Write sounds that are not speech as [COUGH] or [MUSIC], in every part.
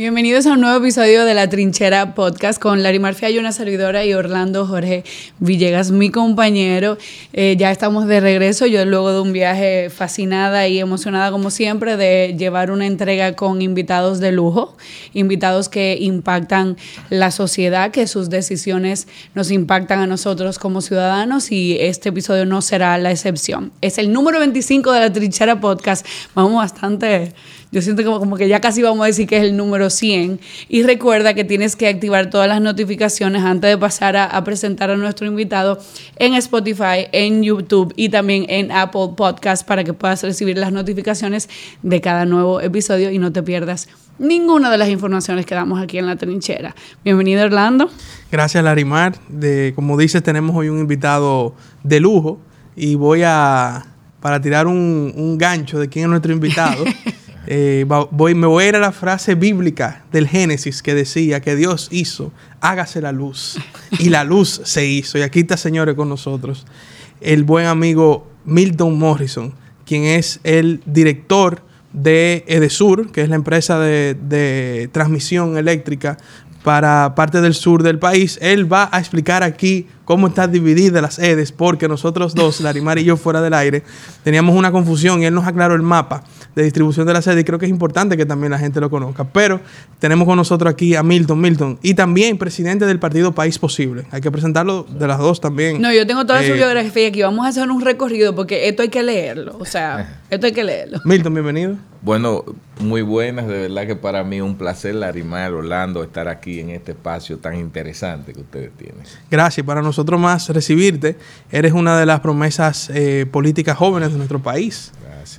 Bienvenidos a un nuevo episodio de La Trinchera Podcast con Larimar y una servidora, y Orlando Jorge Villegas, mi compañero. Eh, ya estamos de regreso, yo luego de un viaje fascinada y emocionada como siempre de llevar una entrega con invitados de lujo, invitados que impactan la sociedad, que sus decisiones nos impactan a nosotros como ciudadanos y este episodio no será la excepción. Es el número 25 de La Trinchera Podcast, vamos bastante yo siento como, como que ya casi vamos a decir que es el número 100. Y recuerda que tienes que activar todas las notificaciones antes de pasar a, presentar a nuestro invitado en Spotify, en YouTube y también en Apple Podcast para que puedas recibir las notificaciones de cada nuevo episodio y no te pierdas ninguna de las informaciones que damos aquí en la trinchera. Bienvenido Orlando. Gracias Larimar. De, como dices, tenemos hoy un invitado de lujo y voy a, para tirar un, un gancho de quién es nuestro invitado. [LAUGHS] Eh, voy, me voy a ir a la frase bíblica del Génesis que decía que Dios hizo, hágase la luz. Y la luz se hizo. Y aquí está, señores, con nosotros el buen amigo Milton Morrison, quien es el director de Edesur, que es la empresa de, de transmisión eléctrica para parte del sur del país. Él va a explicar aquí cómo están divididas las EDES, porque nosotros dos, Larimar y yo fuera del aire, teníamos una confusión y él nos aclaró el mapa de distribución de las EDES y creo que es importante que también la gente lo conozca. Pero tenemos con nosotros aquí a Milton Milton y también presidente del partido País Posible. Hay que presentarlo de las dos también. No, yo tengo toda su eh, biografía aquí. Vamos a hacer un recorrido porque esto hay que leerlo. O sea, esto hay que leerlo. Milton, bienvenido. Bueno, muy buenas. De verdad que para mí un placer, Larimar, Orlando, estar aquí en este espacio tan interesante que ustedes tienen. Gracias. Para nosotros más recibirte. Eres una de las promesas eh, políticas jóvenes de nuestro país.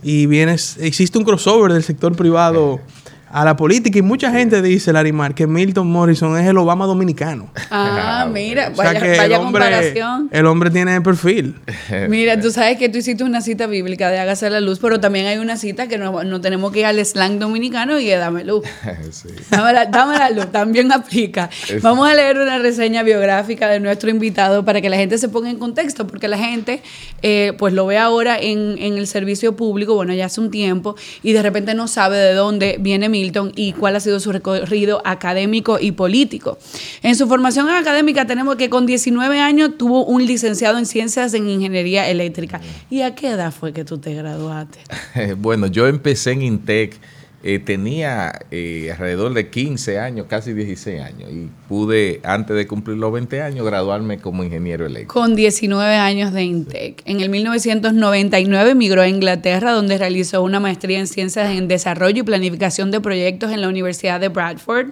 Y vienes, existe un crossover del sector privado [LAUGHS] a la política y mucha gente dice, Larimar, que Milton Morrison es el Obama dominicano. [LAUGHS] Ah, mira, vaya, vaya comparación. El hombre tiene perfil. [LAUGHS] mira, tú sabes que tú hiciste una cita bíblica de hágase la luz, pero también hay una cita que no, tenemos que ir al slang dominicano y dame luz. [LAUGHS] dame, la, luz, también aplica. Vamos a leer una reseña biográfica de nuestro invitado para que la gente se ponga en contexto, porque la gente eh, pues lo ve ahora en, en el servicio público, bueno, ya hace un tiempo, y de repente no sabe de dónde viene mi y cuál ha sido su recorrido académico y político. En su formación académica tenemos que con 19 años tuvo un licenciado en ciencias en ingeniería eléctrica. ¿Y a qué edad fue que tú te graduaste? [LAUGHS] bueno, yo empecé en Intec eh, tenía eh, alrededor de 15 años, casi 16 años, y pude, antes de cumplir los 20 años, graduarme como ingeniero eléctrico. Con 19 años de INTEC. En el 1999 emigró a Inglaterra, donde realizó una maestría en ciencias en desarrollo y planificación de proyectos en la Universidad de Bradford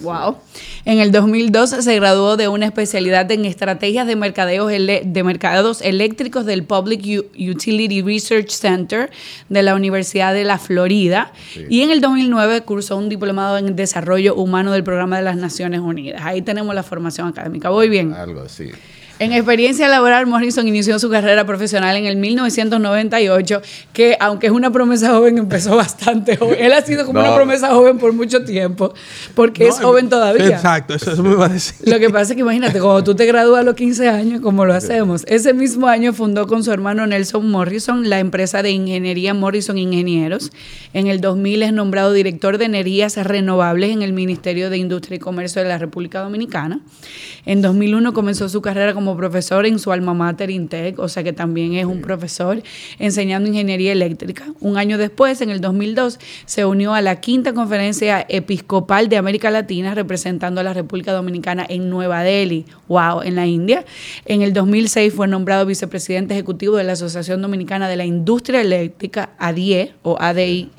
wow. En el 2002 se graduó de una especialidad en estrategias de, mercadeos de mercados eléctricos del Public Utility Research Center de la Universidad de la Florida. Y en el 2009 cursó un diplomado en desarrollo humano del Programa de las Naciones Unidas. Ahí tenemos la formación académica. ¿Voy bien? Algo así. En experiencia laboral, Morrison inició su carrera profesional en el 1998, que aunque es una promesa joven, empezó [LAUGHS] bastante joven. Él ha sido como una promesa joven por mucho tiempo, porque es joven todavía. Exacto, eso, me va a decir. Lo que pasa es que imagínate, cuando tú te gradúas a los 15 años, como lo hacemos, ese mismo año fundó con su hermano Nelson Morrison la empresa de ingeniería Morrison Ingenieros. En el 2000 es nombrado director de energías renovables en el Ministerio de Industria y Comercio de la República Dominicana. En 2001 comenzó su carrera como como profesor en su alma mater Intec, o sea que también es un profesor enseñando ingeniería eléctrica. Un año después, en el 2002, se unió a la quinta conferencia episcopal de América Latina representando a la República Dominicana en Nueva Delhi, wow, en la India. En el 2006 fue nombrado vicepresidente ejecutivo de la Asociación Dominicana de la Industria Eléctrica, ADIE o ADIE,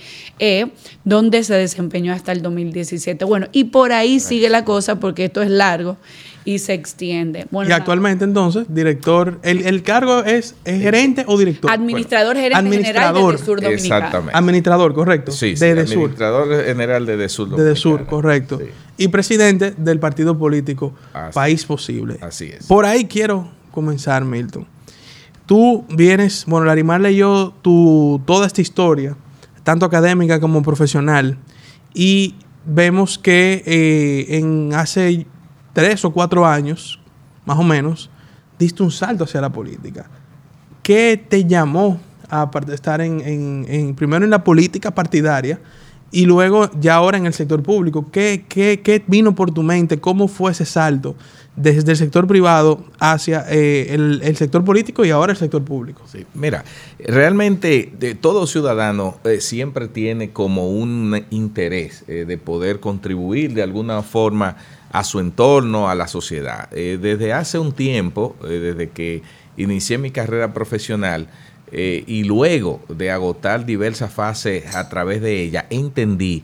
donde se desempeñó hasta el 2017. Bueno, y por ahí sigue la cosa porque esto es largo y se extiende. y actualmente entonces, director, el, cargo es, gerente o director. Administrador gerente administrador, general de Sur Dominicana. Exactamente. Administrador, correcto. Sí, sí administrador general de Sur Dominicana. De Sur, correcto. Y presidente del partido político País Posible. Así es. Por ahí quiero comenzar, Milton. Tú vienes, bueno, Larimar leyó tu, toda esta historia, tanto académica como profesional, y vemos que eh, en hace tres o cuatro años, más o menos, diste un salto hacia la política. ¿Qué te llamó a estar en, primero en la política partidaria Y luego, ya ahora en el sector público, ¿qué, qué, qué vino por tu mente? ¿Cómo fue ese salto desde el sector privado hacia eh, el, sector político y ahora el sector público? Mira, realmente de, todo ciudadano eh, siempre tiene como un interés eh, de poder contribuir de alguna forma a su entorno, a la sociedad. desde hace un tiempo, desde que inicié mi carrera profesional, eh, y luego de agotar diversas fases a través de ella, entendí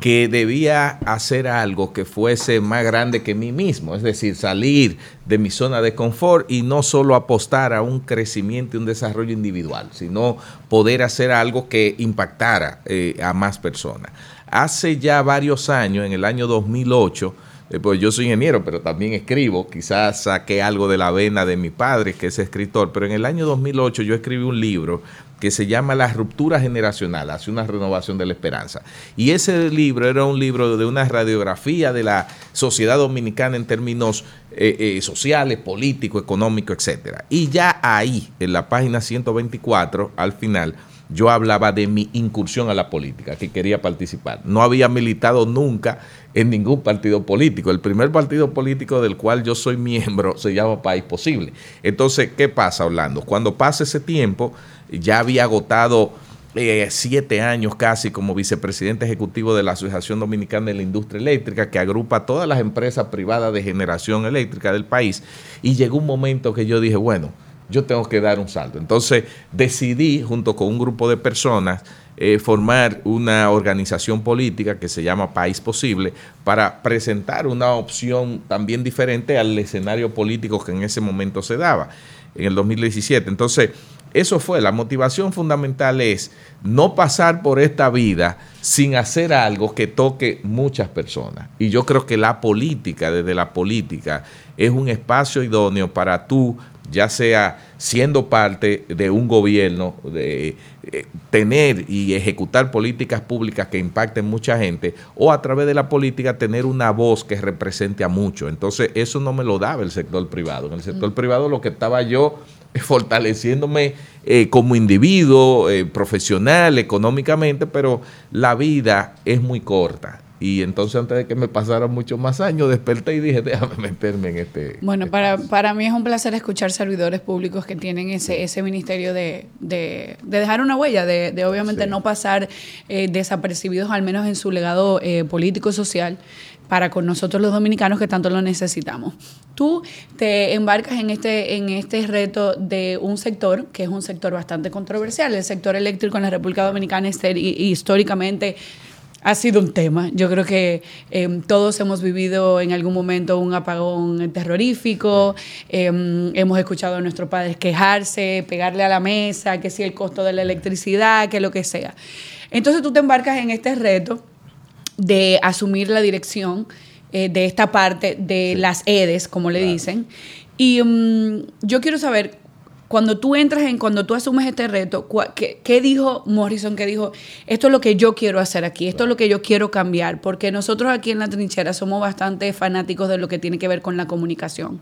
que debía hacer algo que fuese más grande que mí mismo, es decir, salir de mi zona de confort y no solo apostar a un crecimiento y un desarrollo individual, sino poder hacer algo que impactara eh, a más personas. Hace ya varios años, en el año 2008, eh, pues yo soy ingeniero, pero también escribo. Quizás saqué algo de la vena de mi padre, que es escritor, pero en el año 2008 yo escribí un libro que se llama La ruptura generacional, hace una renovación de la esperanza. Y ese libro era un libro de una radiografía de la sociedad dominicana en términos eh, eh, sociales, políticos, económicos, etc. Y ya ahí, en la página 124, al final, yo hablaba de mi incursión a la política, que quería participar. No había militado nunca en ningún partido político. El primer partido político del cual yo soy miembro se llama País Posible. Entonces, ¿qué pasa, Orlando? Cuando pasa ese tiempo, ya había agotado eh, siete años casi como vicepresidente ejecutivo de la Asociación Dominicana de la Industria Eléctrica, que agrupa todas las empresas privadas de generación eléctrica del país. Y llegó un momento que yo dije, bueno, yo tengo que dar un salto. Entonces decidí, junto con un grupo de personas, eh, formar una organización política que se llama País Posible para presentar una opción también diferente al escenario político que en ese momento se daba, en el 2017. Entonces, eso fue, la motivación fundamental es no pasar por esta vida sin hacer algo que toque muchas personas. Y yo creo que la política, desde la política, es un espacio idóneo para tú ya sea siendo parte de un gobierno, de eh, tener y ejecutar políticas públicas que impacten mucha gente, o a través de la política tener una voz que represente a muchos. Entonces, eso no me lo daba el sector privado. En el sector mm. privado lo que estaba yo [LAUGHS] fortaleciéndome eh, como individuo, eh, profesional, económicamente, pero la vida es muy corta y entonces antes de que me pasaran muchos más años, desperté y dije, déjame meterme en este... Bueno, para, para mí es un placer escuchar servidores públicos que tienen ese, ese ministerio de, de, dejar una huella, de, de obviamente no pasar eh, desapercibidos, al menos en su legado eh, político-social para con nosotros los dominicanos que tanto lo necesitamos. Tú te embarcas en este, en este reto de un sector que es un sector bastante controversial, el sector eléctrico en la República Dominicana y históricamente ha sido un tema. Yo creo que em, todos hemos vivido en algún momento un apagón terrorífico, em, hemos escuchado a nuestros padres quejarse, pegarle a la mesa, que si el costo de la electricidad, que lo que sea. Entonces tú te embarcas en este reto de asumir la dirección eh, de esta parte de las EDES, como le dicen. Y em, yo quiero saber cuando tú entras en, cuando tú asumes este reto, ¿qué, dijo Morrison? ¿Qué dijo? Esto es lo que yo quiero hacer aquí, esto es lo que yo quiero cambiar, porque nosotros aquí en la trinchera somos bastante fanáticos de lo que tiene que ver con la comunicación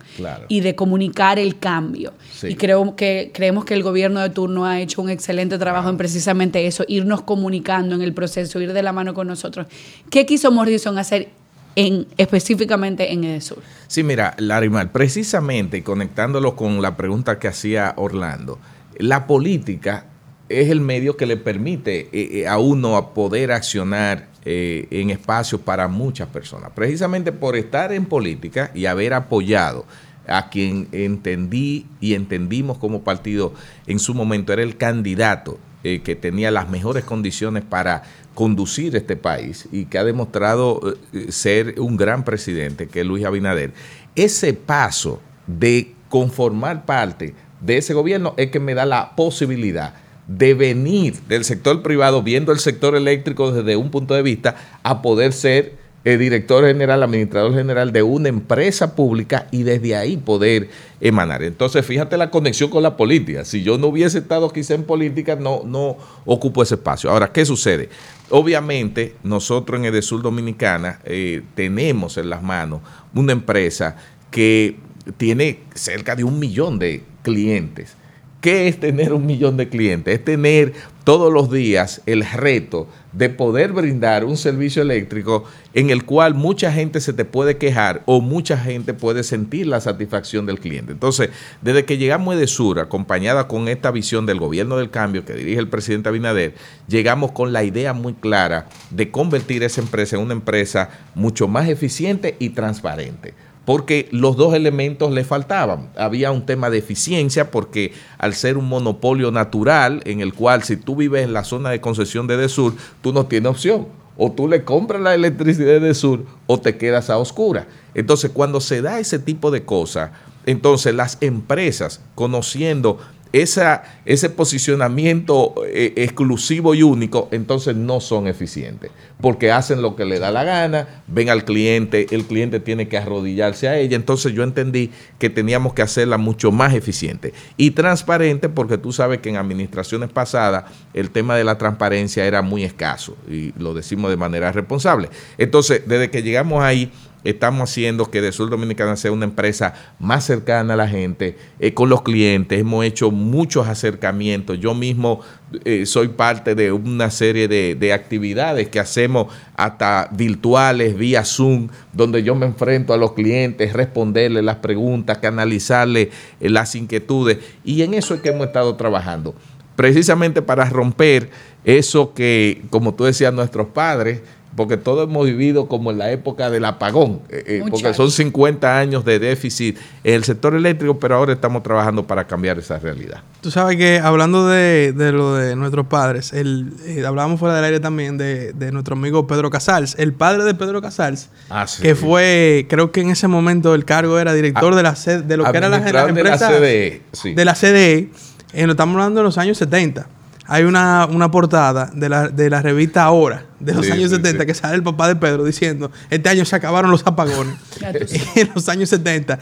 y de comunicar el cambio. Y creo que creemos que el gobierno de turno ha hecho un excelente trabajo en precisamente eso, irnos comunicando en el proceso, ir de la mano con nosotros. ¿Qué quiso Morrison hacer en, específicamente en EDESUR? Sí, mira, Larimar, precisamente conectándolo con la pregunta que hacía Orlando, la política es el medio que le permite eh, eh, a uno a poder accionar eh, en espacios para muchas personas. Precisamente por estar en política y haber apoyado a quien entendí y entendimos como partido en su momento era el candidato que tenía las mejores condiciones para conducir este país y que ha demostrado eh, ser un gran presidente, que es Luis Abinader, ese paso de conformar parte de ese gobierno es que me da la posibilidad de venir del sector privado, viendo el sector eléctrico desde un punto de vista, a poder ser el director general, administrador general de una empresa pública y desde ahí poder emanar. Entonces, fíjate la conexión con la política. Si yo no hubiese estado quizá en política, no, no ocupo ese espacio. Ahora, ¿qué sucede? Obviamente, nosotros en Edesur Dominicana eh, tenemos en las manos una empresa que tiene cerca de un millón de clientes. ¿Qué es tener un millón de clientes? Es tener todos los días el reto de poder brindar un servicio eléctrico en el cual mucha gente se te puede quejar o mucha gente puede sentir la satisfacción del cliente. Entonces, desde que llegamos de Sur, acompañada con esta visión del gobierno del cambio que dirige el presidente Abinader, llegamos con la idea muy clara de convertir esa empresa en una empresa mucho más eficiente y transparente porque los dos elementos le faltaban. Había un tema de eficiencia porque al ser un monopolio natural en el cual si tú vives en la zona de concesión de Desur, tú no tienes opción. O tú le compras la electricidad de Sur o te quedas a oscura. Entonces, cuando se da ese tipo de cosas, entonces las empresas, conociendo esa, ese posicionamiento eh, exclusivo y único, entonces no son eficientes, porque hacen lo que le da la gana, ven al cliente, el cliente tiene que arrodillarse a ella, entonces yo entendí que teníamos que hacerla mucho más eficiente y transparente, porque tú sabes que en administraciones pasadas el tema de la transparencia era muy escaso, y lo decimos de manera responsable. Entonces, desde que llegamos ahí, estamos haciendo que de Sur Dominicana sea una empresa más cercana a la gente, eh, con los clientes. Hemos hecho muchos acercamientos. Yo mismo eh, soy parte de una serie de, actividades que hacemos hasta virtuales, vía Zoom, donde yo me enfrento a los clientes, responderles las preguntas, canalizarles eh, las inquietudes. Y en eso es que hemos estado trabajando. Precisamente para romper eso que, como tú decías, nuestros padres, porque todos hemos vivido como en la época del apagón, eh, eh, porque son 50 años de déficit en el sector eléctrico, pero ahora estamos trabajando para cambiar esa realidad. Tú sabes que hablando de, lo de nuestros padres, el, eh, hablábamos fuera del aire también de, nuestro amigo Pedro Casals, el padre de Pedro Casals, ah, que fue, creo que en ese momento el cargo era director ah, de la de lo que era la, empresa de la CDE, de la CDE, estamos hablando de los años 70 hay una, portada de la, de la, revista Ahora, de los años 70, que sale el papá de Pedro diciendo, este año se acabaron los apagones, [LAUGHS] [LAUGHS] en los años 70.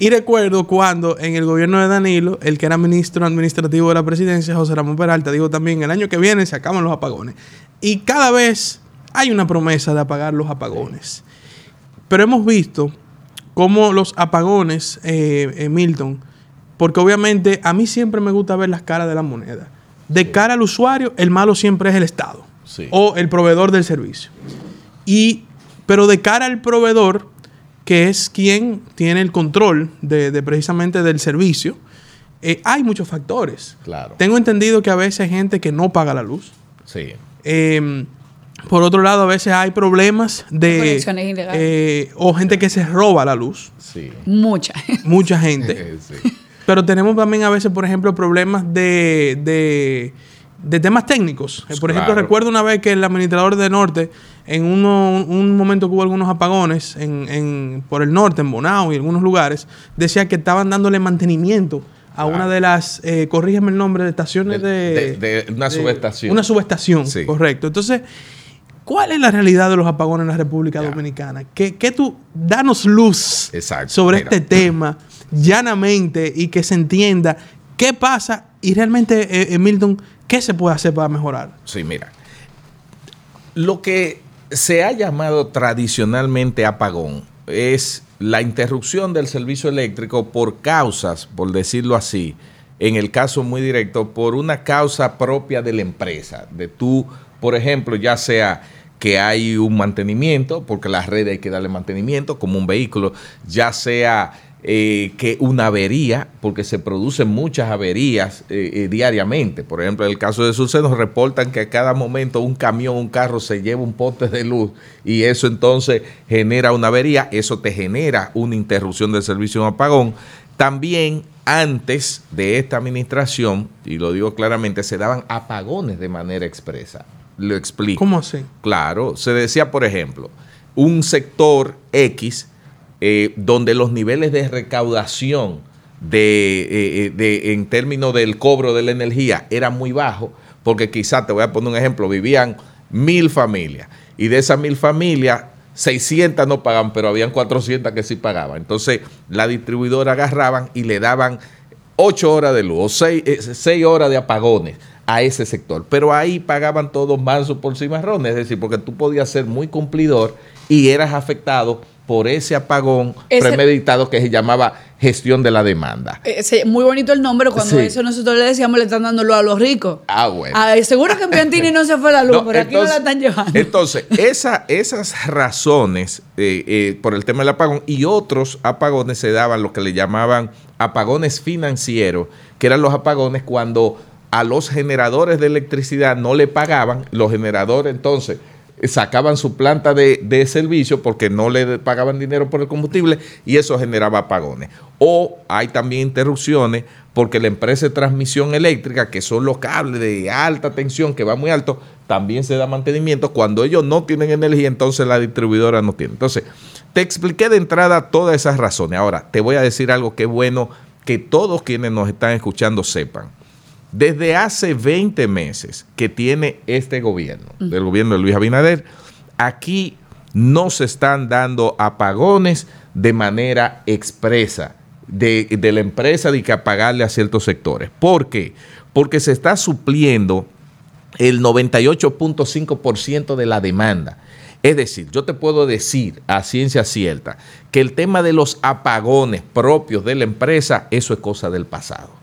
Y recuerdo cuando en el gobierno de Danilo, el que era ministro administrativo de la presidencia, José Ramón Peralta, dijo también, el año que viene se acaban los apagones. Y cada vez hay una promesa de apagar los apagones. Pero hemos visto cómo los apagones, eh, eh, Milton, porque obviamente a mí siempre me gusta ver las caras de la moneda de cara al usuario, el malo siempre es el Estado o el proveedor del servicio. Y, pero de cara al proveedor, que es quien tiene el control de, precisamente del servicio, eh, hay muchos factores. Claro. Tengo entendido que a veces hay gente que no paga la luz. Sí. Em, por otro lado, a veces hay problemas de... Eh, o gente que se roba la luz. Sí. Mucha. Mucha gente. [LAUGHS] sí. Pero tenemos también a veces, por ejemplo, problemas de, temas técnicos. Eh, por ejemplo, recuerdo una vez que el administrador de Norte, en un momento que hubo algunos apagones en, por el norte, en Bonao y en algunos lugares, decía que estaban dándole mantenimiento a una de las, eh, corrígeme el nombre, de estaciones de... De, una subestación. Una subestación, correcto. Entonces, ¿cuál es la realidad de los apagones en la República Dominicana? ¿Qué, tú, danos luz sobre este tema? llanamente y que se entienda qué pasa y realmente, eh, eh, Milton, qué se puede hacer para mejorar. Sí, mira. Lo que se ha llamado tradicionalmente apagón es la interrupción del servicio eléctrico por causas, por decirlo así, en el caso muy directo, por una causa propia de la empresa, de tú, por ejemplo, ya sea que hay un mantenimiento, porque la red hay que darle mantenimiento como un vehículo, ya sea eh, que una avería, porque se producen muchas averías eh, eh, diariamente. Por ejemplo, en el caso de Sucede nos reportan que a cada momento un camión, un carro se lleva un poste de luz y eso entonces genera una avería, eso te genera una interrupción del servicio de apagón. También antes de esta administración, y lo digo claramente, se daban apagones de manera expresa. Lo explico. ¿Cómo así? Claro, se decía, por ejemplo, un sector X eh, donde los niveles de recaudación de, eh, eh, en términos del cobro de la energía eran muy bajos, porque quizás, te voy a poner un ejemplo, vivían mil familias y de esas mil familias 600 no pagaban, pero habían 400 que sí pagaban. Entonces la distribuidora agarraban y le daban 8 horas de luz o 6, horas de apagones a ese sector. Pero ahí pagaban todos mansos por cimarrones, es decir, porque tú podías ser muy cumplidor y eras afectado por ese apagón premeditado que se llamaba gestión de la demanda. Ese, muy bonito el nombre, cuando Sí. eso nosotros le decíamos, le están dándolo a los ricos. Ah, bueno. Ah, seguro que en Piantini no se fue la luz, [LAUGHS] No, pero aquí no la están llevando. Entonces, esa- esas razones eh, eh, por el tema del apagón y otros apagones se daban lo que le llamaban apagones financieros, que eran los apagones cuando a los generadores de electricidad no le pagaban, los generadores entonces sacaban su planta de, de servicio porque no le pagaban dinero por el combustible y eso generaba apagones. O hay también interrupciones porque la empresa de transmisión eléctrica, que son los cables de alta tensión que van muy alto, también se da mantenimiento. Cuando ellos no tienen energía, entonces la distribuidora no tiene. Entonces, te expliqué de entrada todas esas razones. Ahora, te voy a decir algo que es bueno que todos quienes nos están escuchando sepan. Desde hace 20 meses que tiene este gobierno, del gobierno de Luis Abinader, aquí no se están dando apagones de manera expresa de, de la empresa de que apagarle a ciertos sectores. ¿Por qué? Porque se está supliendo el 98.5% de la demanda. Es decir, yo te puedo decir a ciencia cierta que el tema de los apagones propios de la empresa, eso es cosa del pasado.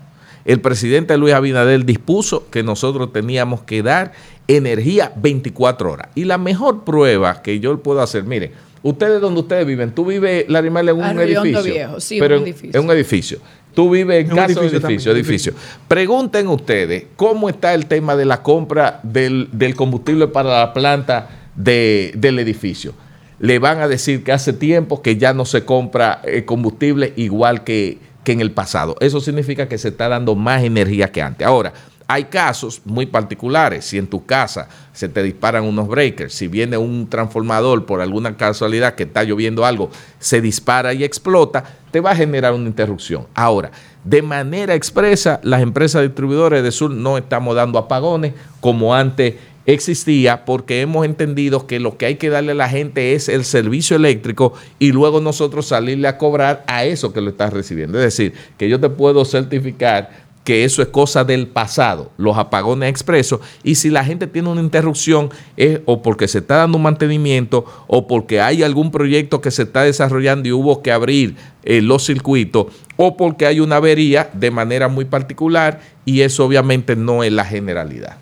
El presidente Luis Abinader dispuso que nosotros teníamos que dar energía 24 horas. Y la mejor prueba que yo puedo hacer, mire, ustedes donde ustedes viven, tú vives, Larimar, en un edificio. Viejo, sí, pero un en- edificio. en un edificio. Tú vives en En un casa de edificio edificio, también, edificio. Pregunten ustedes cómo está el tema de la compra del, del combustible para la planta de- del edificio. Le van a decir que hace tiempo que ya no se compra eh, combustible igual que, que en el pasado. Eso significa que se está dando más energía que antes. Ahora, hay casos muy particulares. Si en tu casa se te disparan unos breakers, si viene un transformador por alguna casualidad que está lloviendo algo, se dispara y explota, te va a generar una interrupción. Ahora, de manera expresa, las empresas distribuidoras de Sur no estamos dando apagones como antes existía porque hemos entendido que lo que hay que darle a la gente es el servicio eléctrico y luego nosotros salirle a cobrar a eso que lo estás recibiendo. Es decir, que yo te puedo certificar que eso es cosa del pasado, los apagones expresos, y si la gente tiene una interrupción es o porque se está dando un mantenimiento o porque hay algún proyecto que se está desarrollando y hubo que abrir eh, los circuitos o porque hay una avería de manera muy particular y eso obviamente no es la generalidad.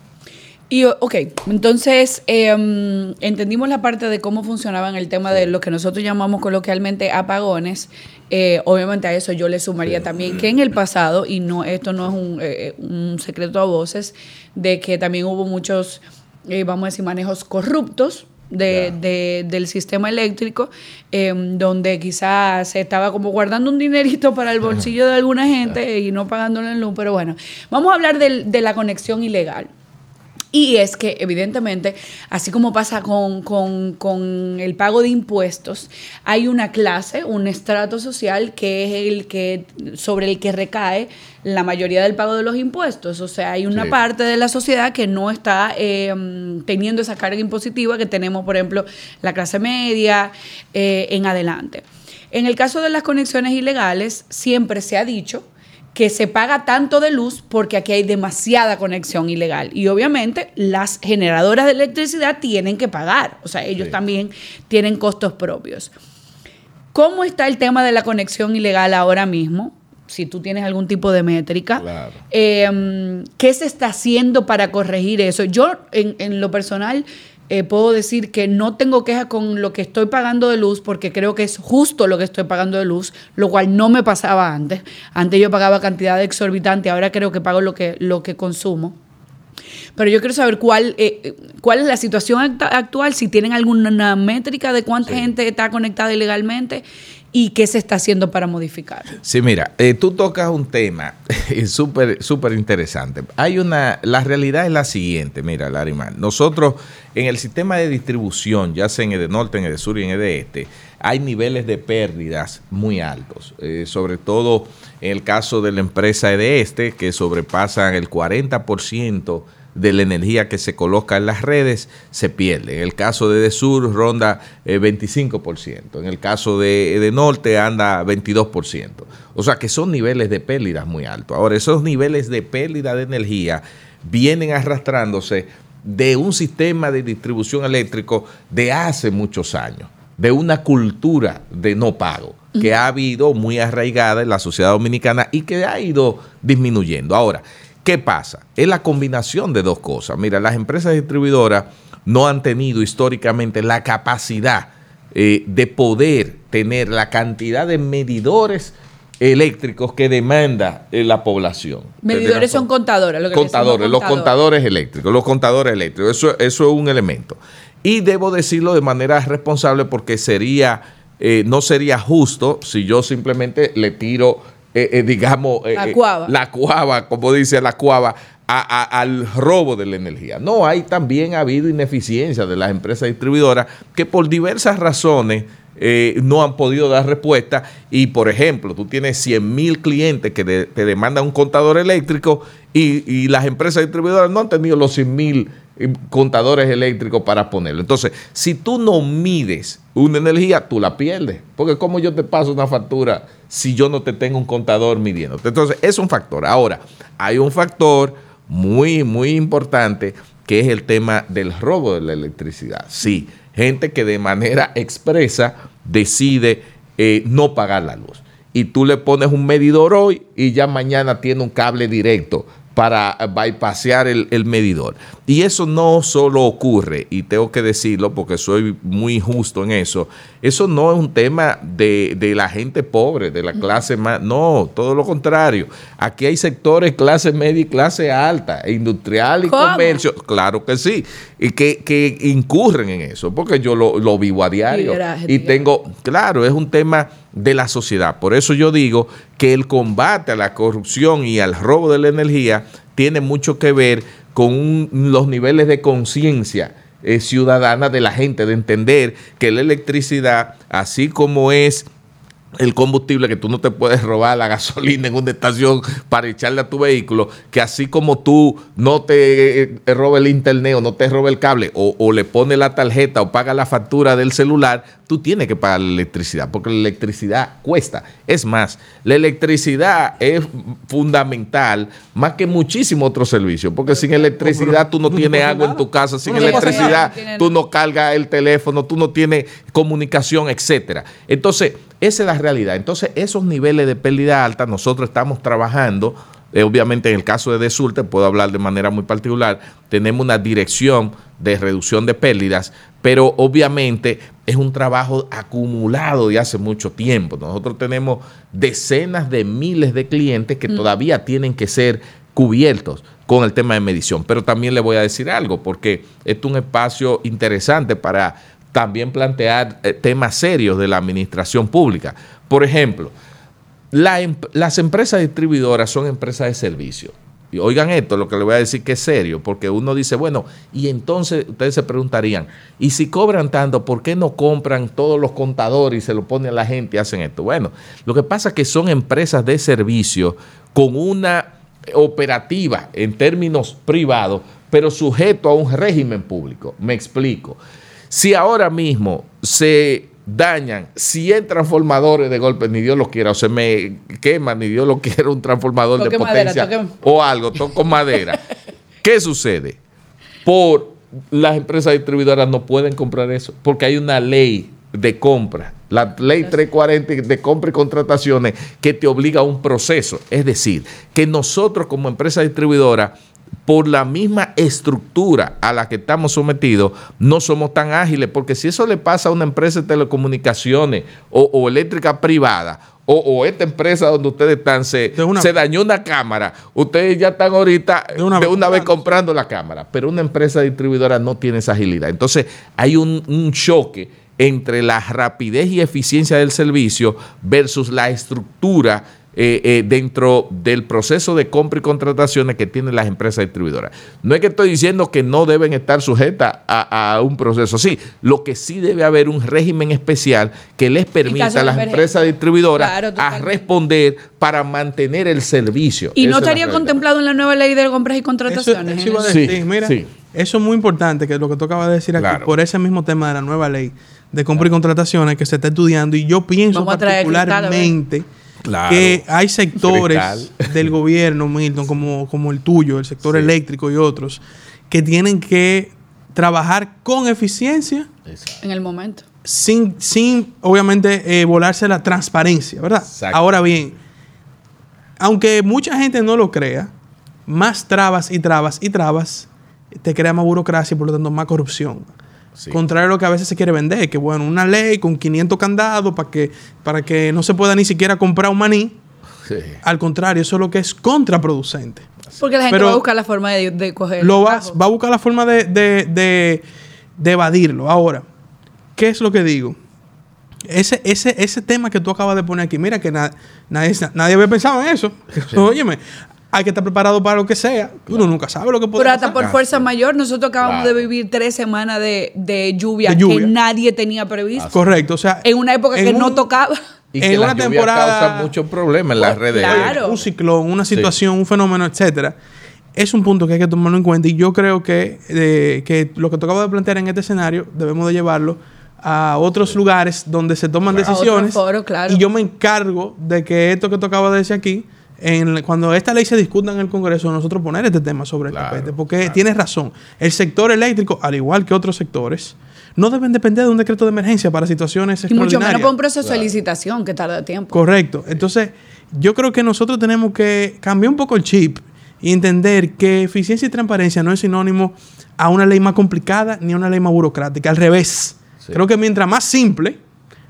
Y, ok, entonces em, entendimos la parte de cómo funcionaban el tema de lo que nosotros llamamos coloquialmente apagones. Eh, obviamente a eso yo le sumaría también que en el pasado, y no esto no es un, eh, un secreto a voces, de que también hubo muchos, eh, vamos a decir, manejos corruptos. De, de- del sistema eléctrico, em, donde quizás se estaba como guardando un dinerito para el bolsillo de alguna [LAUGHS] gente y no pagándole en luz, pero bueno, vamos a hablar del- de la conexión ilegal. Y es que, evidentemente, así como pasa con, con- con el pago de impuestos, hay una clase, un estrato social que es el que, sobre el que recae la mayoría del pago de los impuestos. O sea, hay una Sí. parte de la sociedad que no está eh, teniendo esa carga impositiva que tenemos, por ejemplo, la clase media eh, en adelante. En el caso de las conexiones ilegales, siempre se ha dicho que se paga tanto de luz porque aquí hay demasiada conexión ilegal. Y obviamente las generadoras de electricidad tienen que pagar. O sea, ellos Sí. también tienen costos propios. ¿Cómo está el tema de la conexión ilegal ahora mismo? Si tú tienes algún tipo de métrica. Claro. Eh, ¿Qué se está haciendo para corregir eso? Yo, en, en lo personal, eh, puedo decir que no tengo queja con lo que estoy pagando de luz porque creo que es justo lo que estoy pagando de luz, lo cual no me pasaba antes. Antes yo pagaba cantidad exorbitante, ahora creo que pago lo que, lo que consumo. Pero yo quiero saber cuál, eh, eh, cuál es la situación actual, si tienen alguna métrica de cuánta Sí. gente está conectada ilegalmente y qué se está haciendo para modificar. Sí, mira, eh, tú tocas un tema [LAUGHS] súper súper interesante. Hay una, la realidad es la siguiente, mira, Larimar. Nosotros en el sistema de distribución, ya sea en el de norte, en el de sur y en el de este, hay niveles de pérdidas muy altos. Eh, sobre todo en el caso de la empresa de este, que sobrepasan el 40% de la energía que se coloca en las redes se pierde. En el caso de, Sur ronda eh, 25%, en el caso de, de Norte anda 22%. O sea que son niveles de pérdidas muy altos. Ahora, esos niveles de pérdida de energía vienen arrastrándose de un sistema de distribución eléctrico de hace muchos años, de una cultura de no pago. que ha habido muy arraigada en la sociedad dominicana y que ha ido disminuyendo. Ahora, ¿qué pasa? Es la combinación de dos cosas. Mira, las empresas distribuidoras no han tenido históricamente la capacidad eh, de poder tener la cantidad de medidores eléctricos que demanda eh, la población. Medidores son contadores, lo que contadores, los contadores eléctricos, los contadores eléctricos, eso, eso es un elemento. Y debo decirlo de manera responsable porque sería, eh, no sería justo si yo simplemente le tiro, eh, digamos, la cuava. la cuava, como dice la cuava, al robo de la energía. No, hay también ha habido ineficiencia de las empresas distribuidoras que por diversas razones eh, no han podido dar respuesta. Y, por ejemplo, tú tienes 100 mil clientes que te demandan un contador eléctrico y, las empresas distribuidoras no han tenido los 100 mil eh, contadores eléctricos para ponerlo. Entonces, si tú no mides una energía, tú la pierdes. Porque ¿cómo yo te paso una factura si yo no te tengo un contador midiéndote? Entonces, es un factor. Ahora, hay un factor muy, muy importante que es el tema del robo de la electricidad. Sí gente que de manera expresa decide eh, no pagar la luz. Y tú le pones un medidor hoy y ya mañana tiene un cable directo para bypassear el, el, medidor. Y eso no solo ocurre, y tengo que decirlo porque soy muy justo en eso, eso no es un tema de, la gente pobre, de la clase más, no, todo lo contrario. Aquí hay sectores clase media y clase alta, industrial y comercio, claro que sí, y que, incurren en eso, porque yo lo, lo vivo a diario. Y tengo, claro, es un tema de la sociedad. Por eso yo digo que el combate a la corrupción y al robo de la energía tiene mucho que ver con los niveles de conciencia eh, ciudadana de la gente, de entender que la electricidad, así como es el combustible, que tú no te puedes robar la [LAUGHS] gasolina en una estación para echarle a tu vehículo, que así como tú no te, eh, robe el internet o no te robe el cable o, o le pones la tarjeta o paga la factura del celular, tú tienes que pagar la electricidad, porque la electricidad cuesta. Es más, la electricidad es fundamental más que muchísimos otros servicios, porque sin electricidad tú no tienes agua en tu casa, sin electricidad tú no cargas el teléfono, tú no tienes comunicación, etcétera. Entonces, esa es la realidad. Entonces, esos niveles de pérdida alta, nosotros estamos trabajando eh, obviamente en el caso de Desulte, puedo hablar de manera muy particular, tenemos una dirección de reducción de pérdidas, pero obviamente es un trabajo acumulado de hace mucho tiempo. Nosotros tenemos decenas de miles de clientes que mm. todavía tienen que ser cubiertos con el tema de medición. Pero también le voy a decir algo, porque esto es un espacio interesante para también plantear eh, temas serios de la administración pública. Por ejemplo, Em, las empresas distribuidoras son empresas de servicio. Y oigan esto, lo que le voy a decir que es serio, porque uno dice, bueno, y entonces ustedes se preguntarían, ¿y si cobran tanto, por qué no compran todos los contadores y se lo ponen a la gente y hacen esto? Bueno, lo que pasa es que son empresas de servicio con una operativa en términos privados, pero sujeto a un régimen público. Me explico. Si ahora mismo se dañan 100 transformadores de golpe, ni Dios lo quiera, o se me quema, ni Dios lo [LAUGHS] quiera, un transformador de potencia o algo, toco madera. [LAUGHS] ¿Qué sucede? Por las empresas distribuidoras no pueden comprar eso, porque hay una ley de compra, la ley 340 de compra y contrataciones que te obliga a un proceso. Es decir, que nosotros como empresa distribuidora por la misma estructura a la que estamos sometidos, no somos tan ágiles, porque si eso le pasa a una empresa de telecomunicaciones o, eléctrica privada, o, esta empresa donde ustedes están, se, se, dañó una cámara, ustedes ya están ahorita de una, vez, comprando la cámara, pero una empresa distribuidora no tiene esa agilidad. Entonces hay un, un choque entre la rapidez y eficiencia del servicio versus la estructura eh, eh, dentro del proceso de compra y contrataciones que tienen las empresas distribuidoras. No es que estoy diciendo que no deben estar sujetas a, un proceso, sí, lo que sí debe haber un régimen especial que les permita a las empresas distribuidoras a responder para mantener el servicio. ¿Y no estaría contemplado en la nueva ley de compras y contrataciones? Eso, mira, eso es muy importante, que es lo que tú acabas de decir aquí, por ese mismo tema de la nueva ley de compra y contrataciones que se está estudiando y yo pienso particularmente que hay sectores [LAUGHS] del gobierno, Milton, como, como el tuyo, el sector eléctrico y otros, que tienen que trabajar con eficiencia. En el momento. sin, sin obviamente, eh, volarse la transparencia, ¿verdad? Exacto. Ahora bien, aunque mucha gente no lo crea, más trabas y trabas y trabas te crea más burocracia y por lo tanto más corrupción. Sí. Contrario a lo que a veces se quiere vender, que bueno, una ley con 500 candados para que, para que no se pueda ni siquiera comprar un maní. Sí. Al contrario, eso es lo que es contraproducente. Porque la gente Pero va a buscar la forma de, de coger. Lo va, va a buscar la forma de, de- de- de evadirlo. Ahora, ¿qué es lo que digo? Ese, ese, ese tema que tú acabas de poner aquí, mira que na- nadie, nadie había pensado en eso. [LAUGHS] Óyeme, hay que estar preparado para lo que sea. Uno nunca sabe lo que puede Pero hasta pasar. por fuerza mayor, nosotros acabamos Claro. de vivir tres semanas de, de lluvia, De lluvia. que nadie tenía previsto. Correcto, o sea, En una época que no tocaba. Y En que una temporada- causa muchos problemas en las Oh, redes. claro. un ciclón, una situación, un fenómeno, etcétera, es un punto que hay que tomarlo en cuenta y yo creo que, eh, que lo que tocaba de plantear en este escenario debemos de llevarlo a otros lugares donde se toman Claro. A decisiones otro foro, claro. y yo me encargo de que esto que tocaba de decir aquí en, cuando esta ley se discuta en el Congreso, nosotros poner este tema sobre Claro, el tapete, porque claro. tienes razón. El sector eléctrico, al igual que otros sectores, no deben depender de un decreto de emergencia para situaciones Y mucho menos por un proceso de licitación que tarda tiempo. Correcto. Entonces, yo creo que nosotros tenemos que cambiar un poco el chip y entender que eficiencia y transparencia no es sinónimo a una ley más complicada ni a una ley más burocrática. Al revés. Sí. Creo que mientras más simple,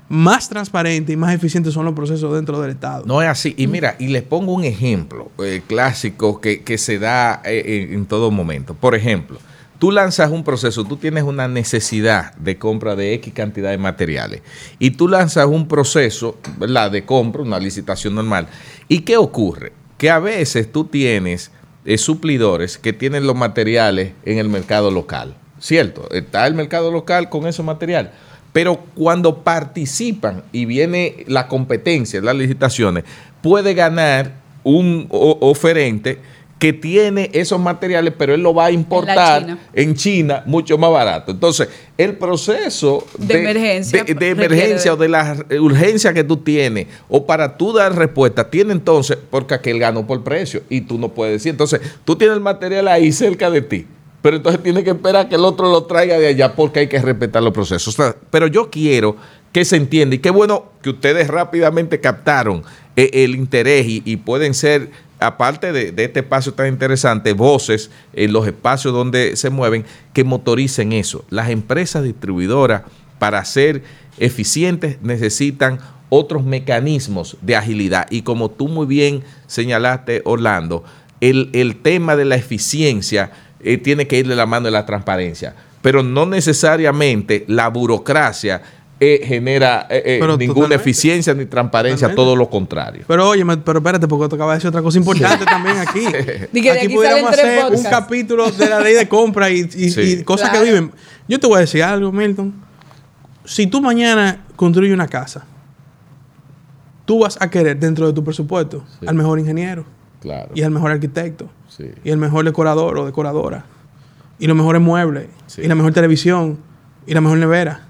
más transparente y más eficientes son los procesos dentro del Estado. No es así. Y mira, y les pongo un ejemplo eh, clásico que, que se da eh, en, en todo momento. Por ejemplo, tú lanzas un proceso, tú tienes una necesidad de compra de X cantidad de materiales y tú lanzas un proceso, ¿verdad? De compra, una licitación normal. ¿Y qué ocurre? Que a veces tú tienes eh, suplidores que tienen los materiales en el mercado local. ¿Cierto? Está el mercado local con esos materiales. Pero cuando participan y viene la competencia, las licitaciones, puede ganar un oferente que tiene esos materiales, pero él lo va a importar China. en China mucho más barato. Entonces, el proceso De emergencia de, emergencia o de la urgencia que tú tienes, o para tú dar respuesta, tiene entonces, porque aquel ganó por precio y tú no puedes decir. Entonces, tú tienes el material ahí cerca de ti, pero entonces tienes que esperar que el otro lo traiga de allá porque hay que respetar los procesos. Pero yo quiero que se entienda y qué bueno que ustedes rápidamente captaron eh, el interés y, y pueden ser, aparte de, de este espacio tan interesante, voces en los espacios donde se mueven que motoricen eso. Las empresas distribuidoras para ser eficientes necesitan otros mecanismos de agilidad y como tú muy bien señalaste, Orlando, el, el tema de la eficiencia eh, tiene que ir de la mano de la transparencia, pero no necesariamente la burocracia eh, genera eh, eh, ninguna totalmente. eficiencia ni transparencia, Totalmente. todo lo contrario. Pero oye, pero espérate, porque te acaba de decir otra cosa importante también aquí. [LAUGHS] De aquí pudiéramos hacer un capítulo de la ley de compra y, y- Sí. y cosas Claro. que viven. Yo te voy a decir algo, Milton. Si tú mañana construyes una casa, tú vas a querer dentro de tu presupuesto Sí. al mejor ingeniero Claro. y al mejor arquitecto Sí. y el mejor decorador o decoradora y los mejores muebles Sí. y la mejor televisión y la mejor nevera.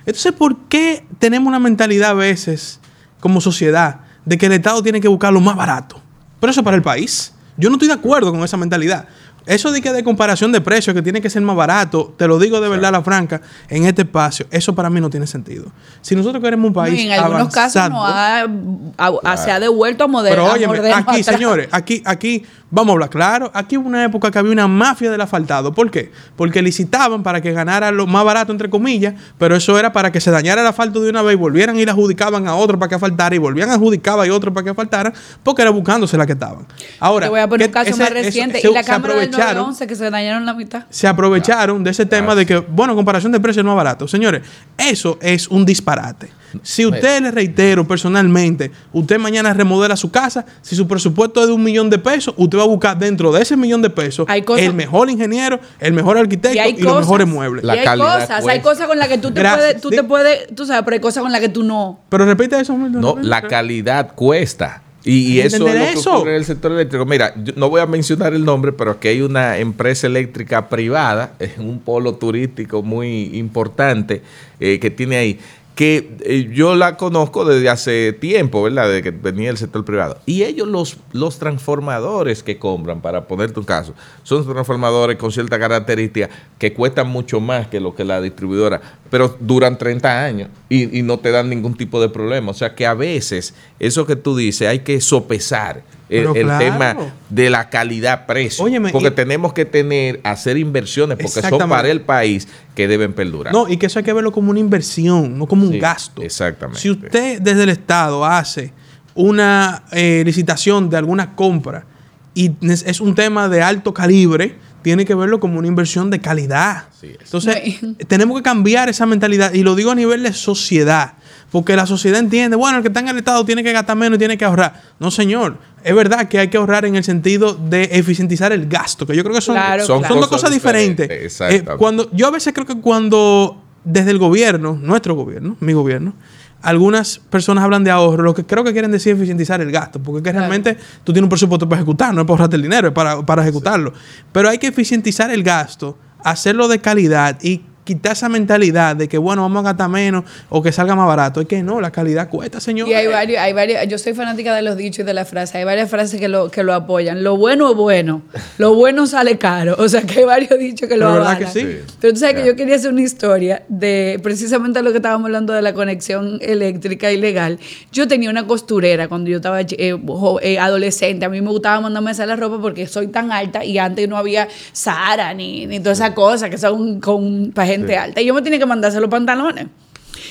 Entonces, ¿por qué tenemos una mentalidad a veces como sociedad de que el Estado tiene que buscar lo más barato? Pero eso para el país. Yo no estoy de acuerdo con esa mentalidad. Eso de que de comparación de precios, que tiene que ser más barato, te lo digo de verdad, la franca, en este espacio, eso para mí no tiene sentido. Si nosotros queremos un país y en algunos casos no ha, se ha devuelto a modelo. pero modelo aquí, señores, aquí, aquí, vamos a hablar claro. Aquí hubo una época que había una mafia del asfaltado. ¿Por qué? Porque licitaban para que ganara lo más barato, entre comillas, pero eso era para que se dañara el asfalto de una vez y volvieran y le adjudicaban a otro para que asfaltara y volvían a adjudicar a otro para que asfaltaran, porque era buscándose la que estaban. Ahora, Te voy a poner un ¿qué- caso ese- más ese- reciente. se- y la se cámara del aprovecharon 911 que se dañaron la mitad. se aprovecharon de ese tema de que, bueno, comparación de precios no es barato. Señores, eso es un disparate. Si usted le reitero personalmente, usted mañana remodela su casa, si su presupuesto es de un millón de pesos, usted va a buscar dentro de ese millón de pesos Hay cosas- el mejor ingeniero, el mejor arquitecto Y y, los mejores muebles. La y hay cosas, hay cosas con las que tú te Gracias. puedes, tú Sí. te puedes, tú sabes, pero hay cosas con las que tú no. Pero repite eso, No, la calidad cuesta. Y, eso es lo que eso. ocurre en el sector eléctrico. Mira, yo no voy a mencionar el nombre, pero aquí hay una empresa eléctrica privada, en un polo turístico muy importante eh, que tiene ahí, que eh, yo la conozco desde hace tiempo, ¿verdad? Desde que venía del sector privado. Y ellos, los, los transformadores que compran, para ponerte un caso, son transformadores con cierta característica que cuestan mucho más que lo que la distribuidora. Pero duran 30 años y, no te dan ningún tipo de problema. O sea que a veces eso que tú dices hay que sopesar el, tema de la calidad-precio. Porque tenemos que tener, hacer inversiones, porque son para el país que deben perdurar. No, y que eso hay que verlo como una inversión, no como un gasto. Exactamente. Si usted desde el Estado hace una eh, licitación de alguna compra y es un tema de alto calibre, tiene que verlo como una inversión de calidad. Entonces, [LAUGHS] tenemos que cambiar esa mentalidad y lo digo a nivel de sociedad, porque la sociedad entiende, bueno, el que está en el Estado tiene que gastar menos y tiene que ahorrar. No, señor, es verdad que hay que ahorrar en el sentido de eficientizar el gasto, que yo creo que son, son, dos cosas diferentes. Eh, cuando, yo a veces creo que cuando desde el gobierno, nuestro gobierno, mi gobierno, algunas personas hablan de ahorro, lo que creo que quieren decir es eficientizar el gasto, porque es que realmente tú tienes un presupuesto para ejecutar, no es para ahorrarte el dinero, es para, para ejecutarlo. Pero hay que eficientizar el gasto, hacerlo de calidad y quitar esa mentalidad de que, bueno, vamos a gastar menos o que salga más barato. Es que no, la calidad cuesta, señor. Y hay varios, hay varios, yo soy fanática de los dichos y de las frases. Hay varias frases que lo, que lo apoyan. Lo bueno es bueno. Lo bueno sale caro. O sea, que hay varios dichos que lo avalan. verdad que sí. Pero tú sabes que yo quería hacer una historia de precisamente lo que estábamos hablando de la conexión eléctrica ilegal. Yo tenía una costurera cuando yo estaba eh, eh, adolescente. A mí me gustaba mandarme a hacer la ropa porque soy tan alta y antes no había Sara ni, ni toda esa cosa que son con, para gente alta. Y yo me tenía que mandarse los pantalones.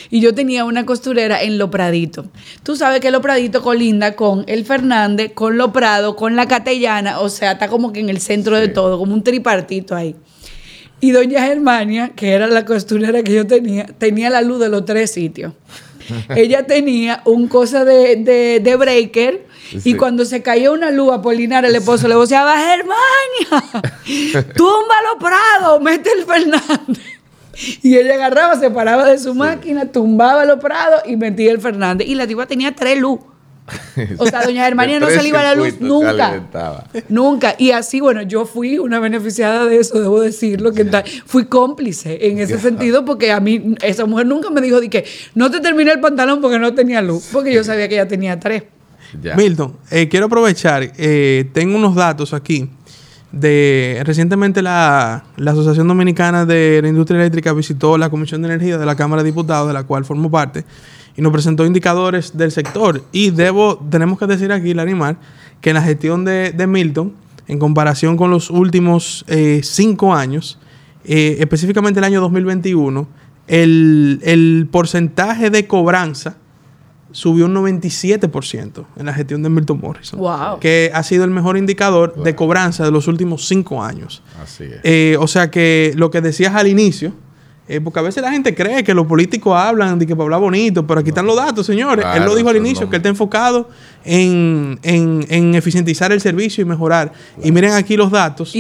Y yo tenía una costurera en Lo Pradito. Tú sabes que Lo Pradito colinda con el Fernández, con Lo Prado, con la Catellana. O sea, está como que en el centro de todo, como un tripartito ahí. Y doña Germania, que era la costurera que yo tenía, tenía la luz de los tres sitios. [LAUGHS] Ella tenía un cosa de, de, breaker y cuando se caía una luz a Polinar, el esposo le voceaba, Germania, [LAUGHS] tumba los prados, mete el Fernández. [LAUGHS] Y ella agarraba, se paraba de su máquina, tumbaba los prados y metía el Fernández. Y la tipa tenía tres luz. O sea, [LAUGHS] doña Germania no se le iba la luz nunca. Nunca. Y así, bueno, yo fui una beneficiada de eso, debo decirlo, que fui cómplice en ese sentido, porque a mí, esa mujer nunca me dijo de que no te terminé el pantalón porque no tenía luz, porque yo sabía que ella tenía tres. Milton, eh, quiero aprovechar, eh, tengo unos datos aquí de recientemente la, Asociación Dominicana de la Industria Eléctrica visitó la Comisión de Energía de la Cámara de Diputados, de la cual formo parte, y nos presentó indicadores del sector. Y debo, tenemos que decir aquí, Larimar, que en la gestión de, Milton, en comparación con los últimos eh, cinco años, eh, específicamente el año 2021, el, el porcentaje de cobranza subió un 97% en la gestión de Milton Morrison. Que ha sido el mejor indicador de cobranza de los últimos cinco años. Así es. Eh, o sea que lo que decías al inicio, eh, porque a veces la gente cree que los políticos hablan de que para hablar bonito, pero aquí están los datos, señores. Él lo dijo al inicio, que él está enfocado en, eficientizar el servicio y mejorar. Y miren aquí los datos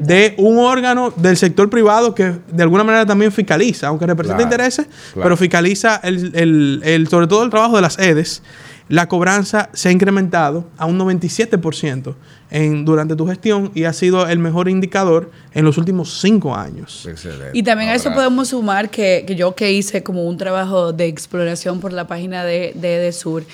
de un órgano del sector privado que de alguna manera también fiscaliza, aunque representa intereses, pero fiscaliza el, el, sobre todo el trabajo de las EDES. La cobranza se ha incrementado a un 97% durante tu gestión y ha sido el mejor indicador en los últimos cinco años. Excelente. Y también a eso podemos sumar que, yo que hice como un trabajo de exploración por la página de, de EDESUR,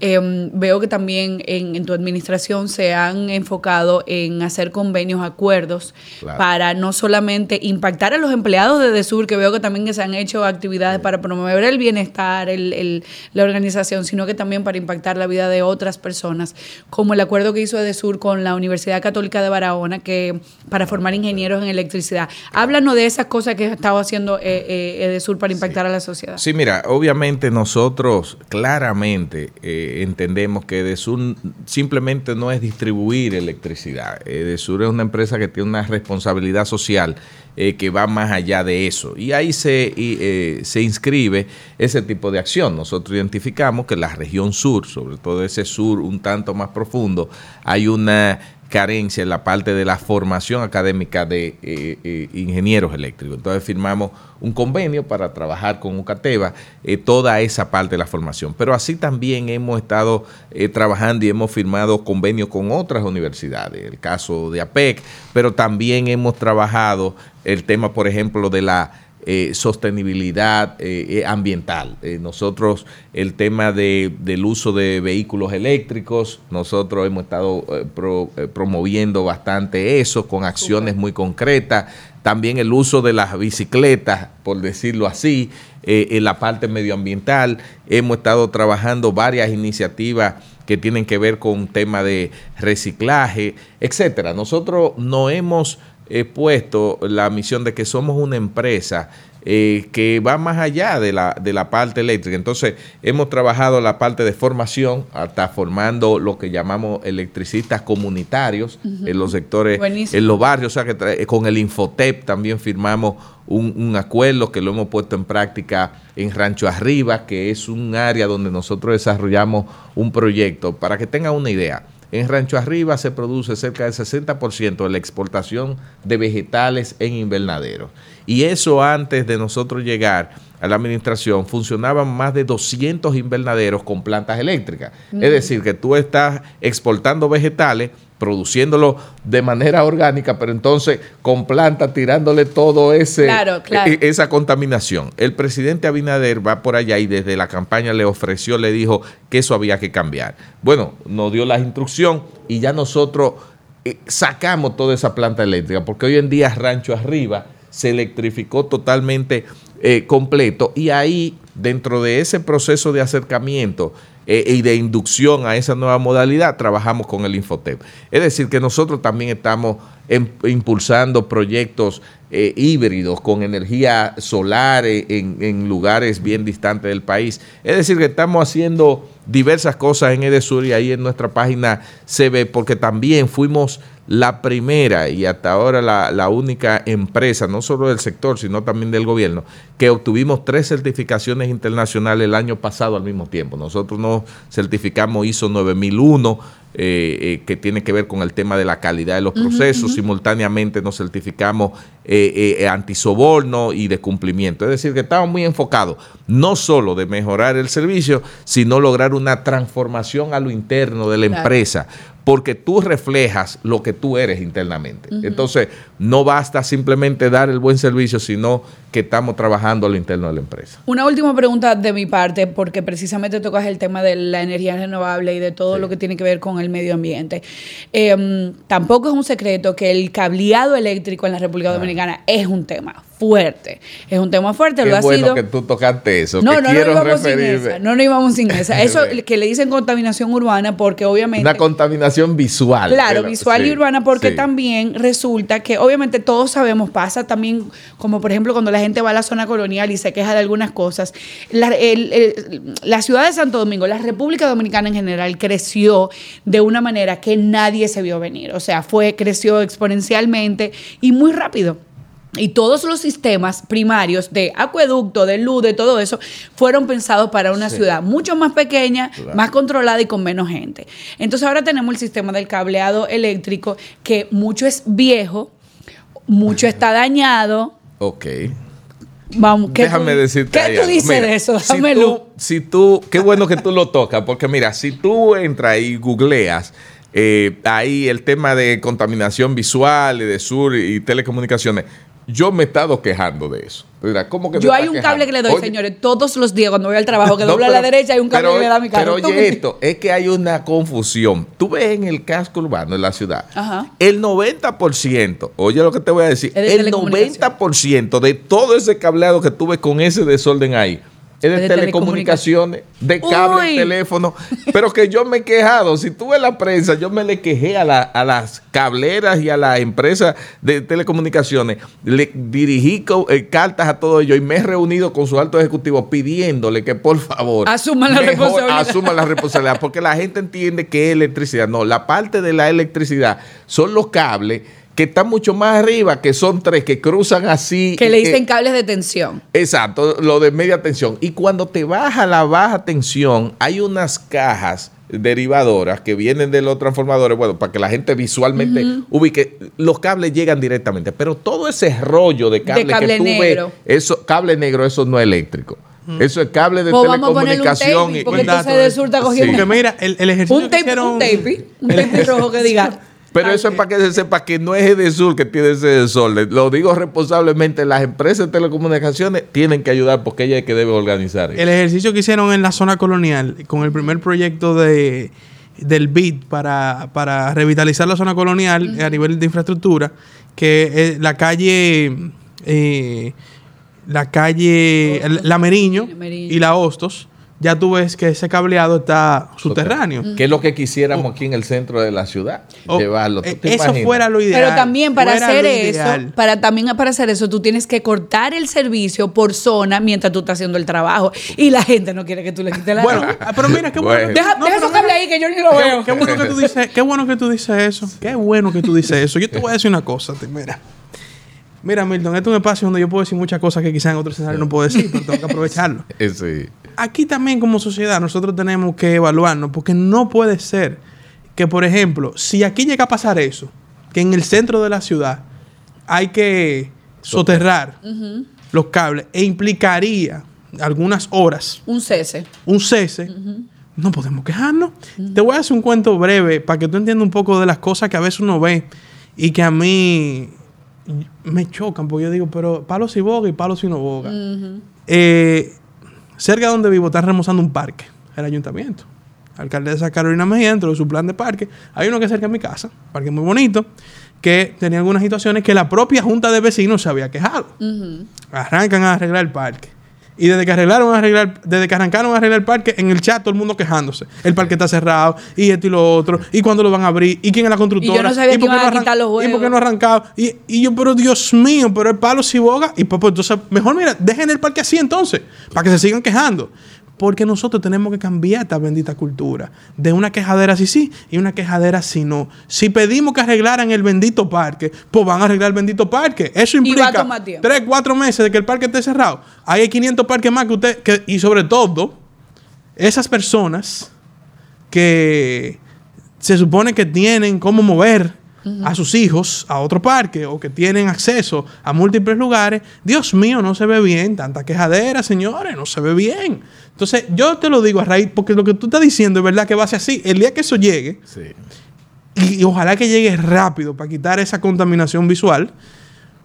em, veo que también en, tu administración se han enfocado en hacer convenios, acuerdos, para no solamente impactar a los empleados de EDESUR, que veo que también se han hecho actividades para promover el bienestar, el, la organización, sino que también para impactar la vida de otras personas, como el acuerdo que hizo EDESUR con la Universidad Católica de Barahona que para formar ingenieros en electricidad. Háblanos de esas cosas que ha estado haciendo eh, eh, EDESUR para impactar a la sociedad. Sí, mira, obviamente nosotros claramente eh, entendemos que EDESUR simplemente no es distribuir electricidad. EDESUR es una empresa que tiene una responsabilidad social que va más allá de eso. Y ahí se, se inscribe ese tipo de acción. Nosotros identificamos que la región sur, sobre todo ese sur un tanto más profundo, hay una carencia en la parte de la formación académica de eh, eh, ingenieros eléctricos. Entonces firmamos un convenio para trabajar con UCATEVA eh, toda esa parte de la formación. Pero así también hemos estado trabajando y hemos firmado convenios con otras universidades, el caso de APEC, pero también hemos trabajado el tema, por ejemplo, de la eh, sostenibilidad eh, eh, ambiental. nosotros, el tema de, del uso de vehículos eléctricos, nosotros hemos estado promoviendo bastante eso con acciones muy concretas. También el uso de las bicicletas, por decirlo así, en la parte medioambiental. Hemos estado trabajando varias iniciativas que tienen que ver con tema de reciclaje, etcétera. Nosotros no hemos eh, puesto la misión de que somos una empresa eh, que va más allá de la, de la parte eléctrica. Entonces, hemos trabajado la parte de formación, hasta formando lo que llamamos electricistas comunitarios en los sectores, en los barrios. O sea, que con el Infotep también firmamos un, un, acuerdo que lo hemos puesto en práctica en Rancho Arriba, que es un área donde nosotros desarrollamos un proyecto. Para que tengan una idea, en Rancho Arriba se produce cerca del 60% de la exportación de vegetales en invernadero. Y eso antes de nosotros llegar a la administración, funcionaban más de 200 invernaderos con plantas eléctricas. Es decir, que tú estás exportando vegetales produciéndolo de manera orgánica, pero entonces con plantas tirándole todo ese e, esa contaminación. El presidente Abinader va por allá y desde la campaña le ofreció, le dijo que eso había que cambiar. Bueno, nos dio la instrucción y ya nosotros eh, sacamos toda esa planta eléctrica, porque hoy en día Rancho Arriba se electrificó totalmente eh, completo y ahí dentro de ese proceso de acercamiento eh, y de inducción a esa nueva modalidad, trabajamos con el Infotep. Es decir, que nosotros también estamos impulsando proyectos eh, híbridos con energía solar en, en, lugares bien distantes del país. Es decir, que estamos haciendo diversas cosas en Edesur y ahí en nuestra página se ve, porque también fuimos la primera y hasta ahora la, única empresa, no solo del sector, sino también del gobierno, que obtuvimos tres certificaciones internacionales el año pasado al mismo tiempo. Nosotros nos certificamos ISO 9001, eh, eh, que tiene que ver con el tema de la calidad de los procesos. Simultáneamente nos certificamos eh, eh, antisoborno y de cumplimiento. Es decir, que estamos muy enfocados no solo de mejorar el servicio, sino lograr una transformación a lo interno de la empresa porque tú reflejas lo que tú eres internamente. Entonces, no basta simplemente dar el buen servicio, sino que estamos trabajando a lo interno de la empresa. Una última pregunta de mi parte, porque precisamente tocas el tema de la energía renovable y de todo lo que tiene que ver con el medio ambiente. Em, tampoco es un secreto que el cableado eléctrico en la República ah. Dominicana es un tema fuerte. Es un tema fuerte, lo ha bueno que tú tocaste eso. No, no, no íbamos sin esa. No, no íbamos sin esa. [LAUGHS] Eso que le dicen contaminación urbana porque obviamente... Una contaminación visual. Claro, visual y urbana porque también resulta que obviamente todos sabemos, pasa también como por ejemplo cuando la gente va a la zona colonial y se queja de algunas cosas. La, la ciudad de Santo Domingo, la República Dominicana en general creció de una manera que nadie se vio venir. O sea, fue, creció exponencialmente y muy rápido. Y todos los sistemas primarios de acueducto, de luz, de todo eso, fueron pensados para una ciudad mucho más pequeña, más controlada y con menos gente. Entonces ahora tenemos el sistema del cableado eléctrico, que mucho es viejo, mucho está dañado. Ok. Vamos, Déjame decirte. ¿Qué tú dices de eso? Si tú, si tú, qué bueno que tú lo tocas, porque mira, si tú entras y googleas eh, ahí el tema de contaminación visual y de sur y telecomunicaciones, yo me he estado quejando de eso. ¿cómo que Yo hay un cable que le doy, señores, todos los días cuando voy al trabajo, que dobla a la derecha, hay un cable que le da mi carro. Pero oye, esto, es que hay una confusión. Tú ves en el casco urbano, en la ciudad, el 90%, oye lo que te voy a decir, el 90% de todo ese cableado que tuve con ese desorden ahí, es de, telecomunicaciones, de cable, de teléfono, pero que yo me he quejado. Si tú ves la prensa, yo me le quejé a, las cableras y a las empresas de telecomunicaciones. Le dirigí eh, cartas a todos ellos y me he reunido con su alto ejecutivo pidiéndole que por favor asuman la responsabilidad. Asuman la responsabilidad, porque la gente entiende que es electricidad. No, la parte de la electricidad son los cables que están mucho más arriba, que son tres, que cruzan así. Que le dicen cables de tensión. Exacto, lo de media tensión. Y cuando te baja la baja tensión, hay unas cajas derivadoras que vienen de los transformadores, bueno, para que la gente visualmente ubique, los cables llegan directamente, pero todo ese rollo de cable, que tú negro. eso, cable negro, eso no es eléctrico. Eso es cable de telecomunicación. y, porque entonces de cogiendo. Porque mira, el, ejercicio un tape, un tape, un tape rojo que diga [LAUGHS] pero eso es para que se sepa que no es de Sur que tiene ese desorden. Lo digo responsablemente, las empresas de telecomunicaciones tienen que ayudar porque ella es que debe organizar. El ejercicio que hicieron en la zona colonial con el primer proyecto de del BID para, para revitalizar la zona colonial a nivel de infraestructura, que la calle... Eh, la calle. La Meriño, La Meriño. y la Hostos, ya tú ves que ese cableado está subterráneo. Que es lo que quisiéramos aquí en el centro de la ciudad. O- llevarlo. ¿Tú eh, te eso imaginas? fuera lo ideal. Pero también para fuera hacer eso, para también para hacer eso, tú tienes que cortar el servicio por zona mientras tú estás haciendo el trabajo. Y la gente no quiere que tú le quites la Bueno, luz. ah, pero mira, qué bueno. Bueno. Deja, no, deja esos cables ahí que yo ni lo veo. qué bueno que tú dices, qué bueno que tú dices eso. Qué bueno que tú dices eso. Yo te voy a decir una cosa, te- mira. Mira, Milton, este es un espacio donde yo puedo decir muchas cosas que quizás en otro escenario no puedo decir, pero tengo que aprovecharlo. [LAUGHS] Eh, sí. Aquí también como sociedad nosotros tenemos que evaluarnos, porque no puede ser que, por ejemplo, si aquí llega a pasar eso, que en el centro de la ciudad hay que soterrar los cables e implicaría algunas horas Un cese. un cese, no podemos quejarnos. Te voy a hacer un cuento breve para que tú entiendas un poco de las cosas que a veces uno ve y que a mí me chocan, porque yo digo, pero palo si boga y palo si no boga. Eh, cerca de donde vivo están remozando un parque, el ayuntamiento. La alcaldesa Carolina Mejía, dentro de su plan de parque, hay uno que es cerca de mi casa, un parque muy bonito, que tenía algunas situaciones que la propia junta de vecinos se había quejado arrancan a arreglar el parque. Y desde que arreglaron a arreglar, desde que arrancaron a arreglar el parque, en el chat todo el mundo quejándose. El parque está cerrado, y esto y lo otro, y cuándo lo van a abrir, y quién es la constructora. Y yo no sabía que por qué iban a arran- quitar los Y por qué juegos. no arrancado. Y, y yo, pero Dios mío, pero el palo si boga. Y pues, pues, entonces, mejor mira, dejen el parque así entonces, para que se sigan quejando. Porque nosotros tenemos que cambiar esta bendita cultura. De una quejadera sí sí y una quejadera sí no. Si pedimos que arreglaran el bendito parque, pues van a arreglar el bendito parque. Eso implica tres, cuatro meses de que el parque esté cerrado. Hay 500 parques más que usted... Que, y sobre todo, esas personas que se supone que tienen cómo mover a sus hijos a otro parque o que tienen acceso a múltiples lugares, Dios mío, no se ve bien. Tanta quejadera, señores, no se ve bien. Entonces, yo te lo digo a raíz, porque lo que tú estás diciendo es verdad que va a ser así. El día que eso llegue, Sí. y, y ojalá que llegue rápido para quitar esa contaminación visual,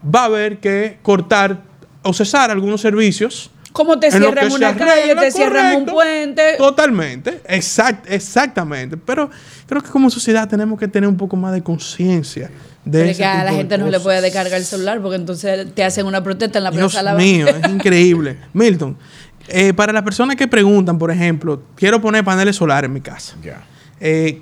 va a haber que cortar o cesar algunos servicios. Como te cierran una se calle, arregla, te cierran un puente. Totalmente, exact, exactamente. Pero creo que como sociedad tenemos que tener un poco más de conciencia de ese que a la gente no le puede descargar el celular porque entonces te hacen una protesta en la Dios plaza de la mío, es [LAUGHS] increíble. Milton, eh, para las personas que preguntan, por ejemplo, quiero poner paneles solares en mi casa. Ya. Eh.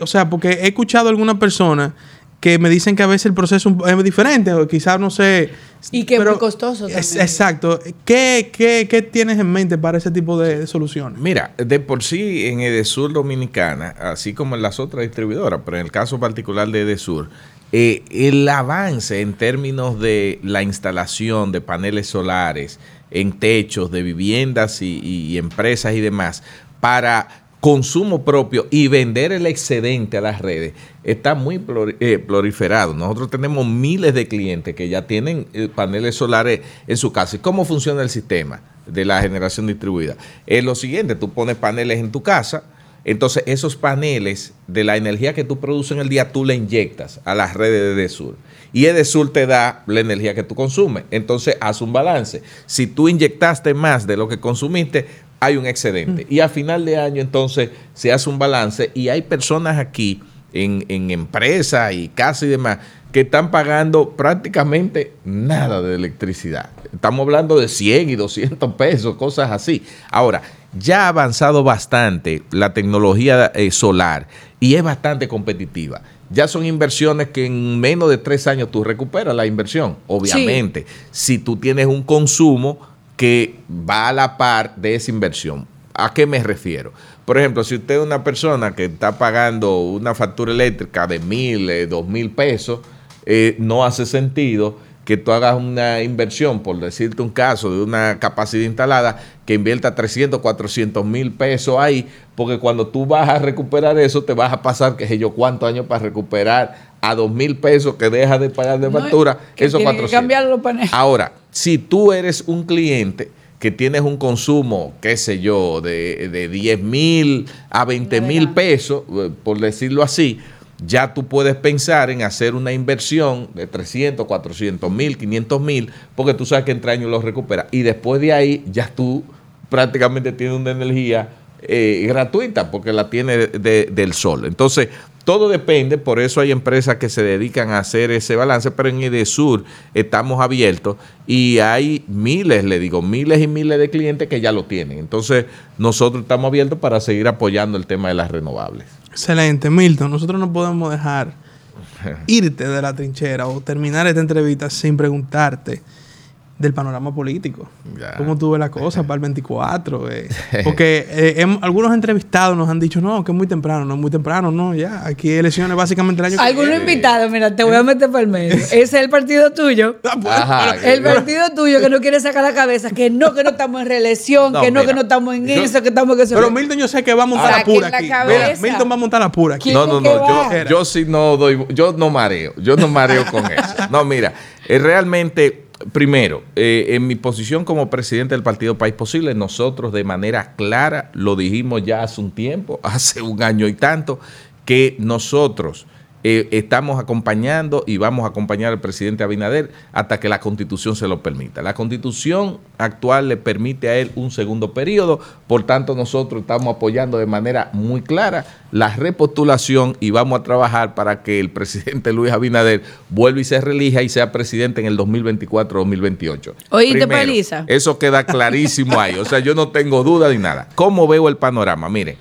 O sea, porque he escuchado a algunas personas que me dicen que a veces el proceso es diferente o quizás no sé. Y que es muy costoso es- exacto. ¿Qué, qué, qué tienes en mente para ese tipo de, de soluciones? Mira, de por sí en Edesur Dominicana, así como en las otras distribuidoras, pero en el caso particular de Edesur, eh, el avance en términos de la instalación de paneles solares en techos de viviendas y, y empresas y demás para consumo propio y vender el excedente a las redes está muy eh, proliferado. Nosotros tenemos miles de clientes que ya tienen eh, paneles solares en su casa. ¿Y cómo funciona el sistema de la generación distribuida? Es lo siguiente, tú pones paneles en tu casa, entonces esos paneles de la energía que tú produces en el día, tú le inyectas a las redes de Edesur. Y Edesur te da la energía que tú consumes. Entonces haz un balance. Si tú inyectaste más de lo que consumiste, hay un excedente. Y a final de año entonces se hace un balance y hay personas aquí en, en empresas y casas y demás que están pagando prácticamente nada de electricidad. Estamos hablando de 100 y 200 pesos, cosas así. Ahora, ya ha avanzado bastante la tecnología eh, solar y es bastante competitiva. Ya son inversiones que en menos de tres años tú recuperas la inversión, obviamente, si tú tienes un consumo que va a la par de esa inversión. ¿A qué me refiero? Por ejemplo, si usted es una persona que está pagando una factura eléctrica de mil, eh, dos mil pesos, eh, no hace sentido que tú hagas una inversión, por decirte un caso, de una capacidad instalada, que invierta 300, 400 mil pesos ahí, porque cuando tú vas a recuperar eso, te vas a pasar, que sé yo, cuántos años para recuperar a dos mil pesos que dejas de pagar de No, factura, que esos tienen que 400. cambiar los paneles. Ahora, si tú eres un cliente que tienes un consumo, qué sé yo, de, de 10 mil a 20 mil pesos, eh, por decirlo así, ya tú puedes pensar en hacer una inversión de 300, 400 mil, 500 mil, porque tú sabes que entre años lo recuperas. Y después de ahí ya tú prácticamente tienes una energía eh, gratuita porque la tienes de- de- del sol. Entonces, todo depende, por eso hay empresas que se dedican a hacer ese balance, pero en Edesur estamos abiertos y hay miles, le digo, miles y miles de clientes que ya lo tienen. Entonces, nosotros estamos abiertos para seguir apoyando el tema de las renovables. Excelente, Milton. Nosotros no podemos dejar [LAUGHS] irte de la trinchera o terminar esta entrevista sin preguntarte del panorama político. ¿Cómo tuve la [LAUGHS] cosa para el 24? Eh? [LAUGHS] Porque eh, algunos entrevistados nos han dicho, no, que es muy temprano, no es muy temprano, no, ya, aquí elecciones básicamente el año que Algunos invitados, mira, te voy a meter por el medio. [LAUGHS] Ese es el partido tuyo. Ah, el partido tuyo que no quiere sacar la cabeza, que no, que no estamos en reelección, que no, que no estamos en eso, que estamos en eso. Pero Milton yo sé que va a montar la pura aquí. Mira, Milton va a montar la pura aquí. No, no, no, yo, yo sí no doy, yo no mareo, yo no mareo con eso. No, mira, es realmente Primero, eh, en mi posición como presidente del Partido País Posible, nosotros de manera clara lo dijimos ya hace un tiempo, [LAUGHS] hace un año y tanto, que nosotros eh, estamos acompañando y vamos a acompañar al presidente Abinader hasta que la constitución se lo permita. La constitución actual le permite a él un segundo periodo, por tanto nosotros estamos apoyando de manera muy clara la repostulación y vamos a trabajar para que el [LAUGHS] presidente Luis Abinader vuelva y se relija y sea presidente en el 2024-2028. Oíste, Paliza. Eso queda clarísimo ahí, o sea, yo no tengo duda ni nada. ¿Cómo veo el panorama? Mire,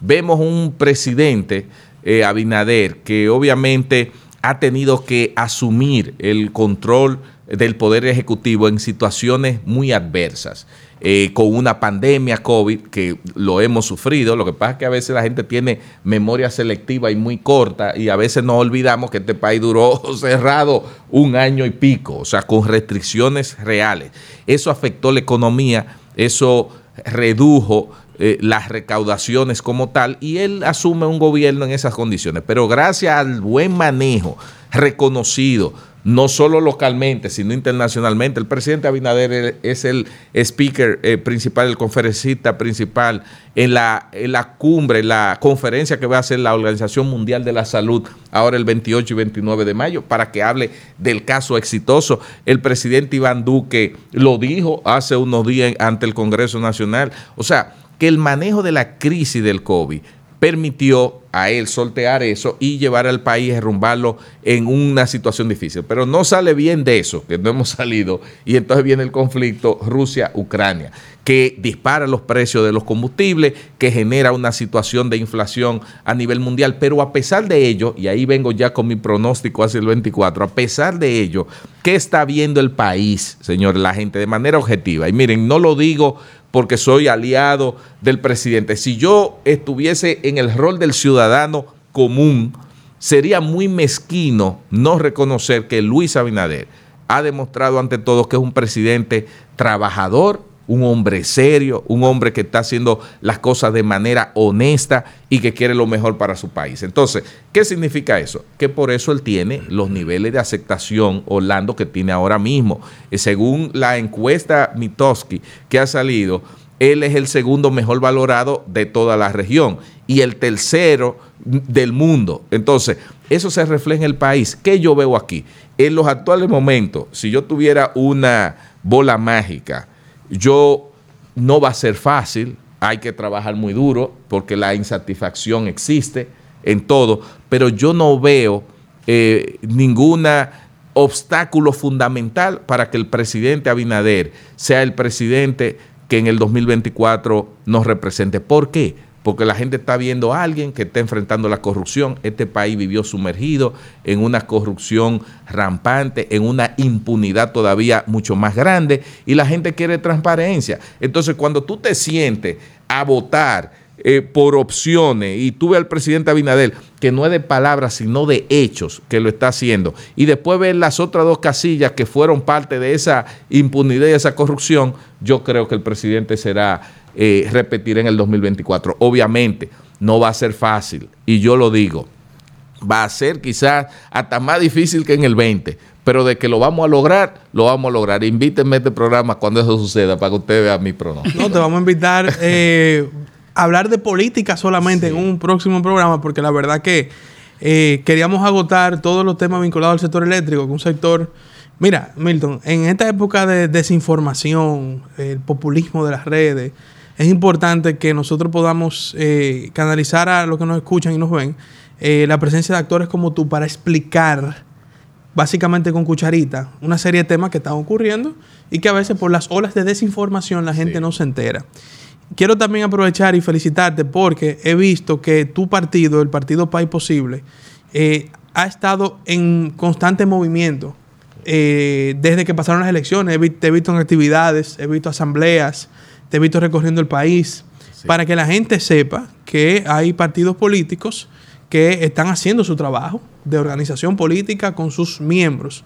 vemos un presidente eh, Abinader, que obviamente ha tenido que asumir el control del Poder Ejecutivo en situaciones muy adversas. Eh, con una pandemia COVID que lo hemos sufrido. Lo que pasa es que a veces la gente tiene memoria selectiva y muy corta y a veces nos olvidamos que este país duró [LAUGHS] cerrado un año y pico, o sea, con restricciones reales. Eso afectó la economía, eso redujo eh, las recaudaciones como tal y él asume un gobierno en esas condiciones. Pero gracias al buen manejo reconocido, no solo localmente, sino internacionalmente, el presidente Abinader es el speaker eh, principal, el conferencista principal en la, en la cumbre, la conferencia que va a hacer la Organización Mundial de la Salud ahora el 28 y 29 de mayo, para que hable del caso exitoso. El presidente Iván Duque lo dijo hace unos días ante el Congreso Nacional. O sea, que el manejo de la crisis del COVID permitió a él soltear eso y llevar al país, a rumbarlo en una situación difícil. Pero no sale bien de eso, que no hemos [LAUGHS] salido, y entonces viene el conflicto Rusia-Ucrania, que dispara los precios de los combustibles, que genera una situación de inflación a nivel mundial. Pero a pesar de ello, y ahí vengo ya con mi pronóstico hacia el 24, a pesar de ello, ¿qué está viendo el país, señor, la gente, de manera objetiva? Y miren, no lo digo porque soy aliado del presidente. Si yo estuviese en el rol del ciudadano común, sería muy mezquino no reconocer que Luis Abinader ha demostrado ante todos que es un presidente trabajador, un hombre serio, un hombre que está haciendo las cosas de manera honesta y que quiere lo mejor para su país. Entonces, ¿qué significa eso? Que por eso él tiene los niveles de aceptación Orlando que tiene ahora mismo. Eh, según la encuesta Mitoski que ha salido, él es el segundo mejor valorado de toda la región y el tercero del mundo. Entonces, eso se refleja en el país. ¿Qué yo veo aquí? En los actuales momentos, si yo tuviera una bola mágica, yo no va a ser fácil, hay que trabajar muy duro porque la insatisfacción existe en todo, pero yo no veo eh, ningún obstáculo fundamental para que el presidente Abinader sea el presidente que en el 2024 nos represente. ¿Por qué? Porque la gente está viendo a alguien que está enfrentando la corrupción. Este país vivió sumergido en una corrupción rampante, en una impunidad todavía mucho más grande y la gente quiere transparencia. Entonces, cuando tú te sientes a votar eh, por opciones y tú ves al presidente Abinader que no es de palabras sino de hechos que lo está haciendo y después ves las otras dos casillas que fueron parte de esa impunidad y esa corrupción, yo creo que el presidente será eh, repetir en el 2024. Obviamente, no va a ser fácil, y yo lo digo, va a ser quizás hasta más difícil que en el 20, pero de que lo vamos a lograr, lo vamos a lograr. Invítenme a este programa cuando eso suceda para que usted vea mi pronóstico. No, te vamos a invitar eh, a hablar de política solamente en un próximo programa, porque la verdad que eh, queríamos agotar todos los temas vinculados al sector eléctrico, que un sector... Mira, Milton, en esta época de desinformación, el populismo de las redes, es importante que nosotros podamos eh, canalizar a los que nos escuchan y nos ven eh, la presencia de actores como tú para explicar básicamente con cucharita una serie de temas que están ocurriendo y que a veces por las olas de desinformación la gente no se entera. Quiero también aprovechar y felicitarte porque he visto que tu partido, el Partido País Posible, eh, ha estado en constante movimiento eh, desde que pasaron las elecciones. te he visto en actividades, he visto asambleas, te he visto recorriendo el país, para que la gente sepa que hay partidos políticos que están haciendo su trabajo de organización política con sus miembros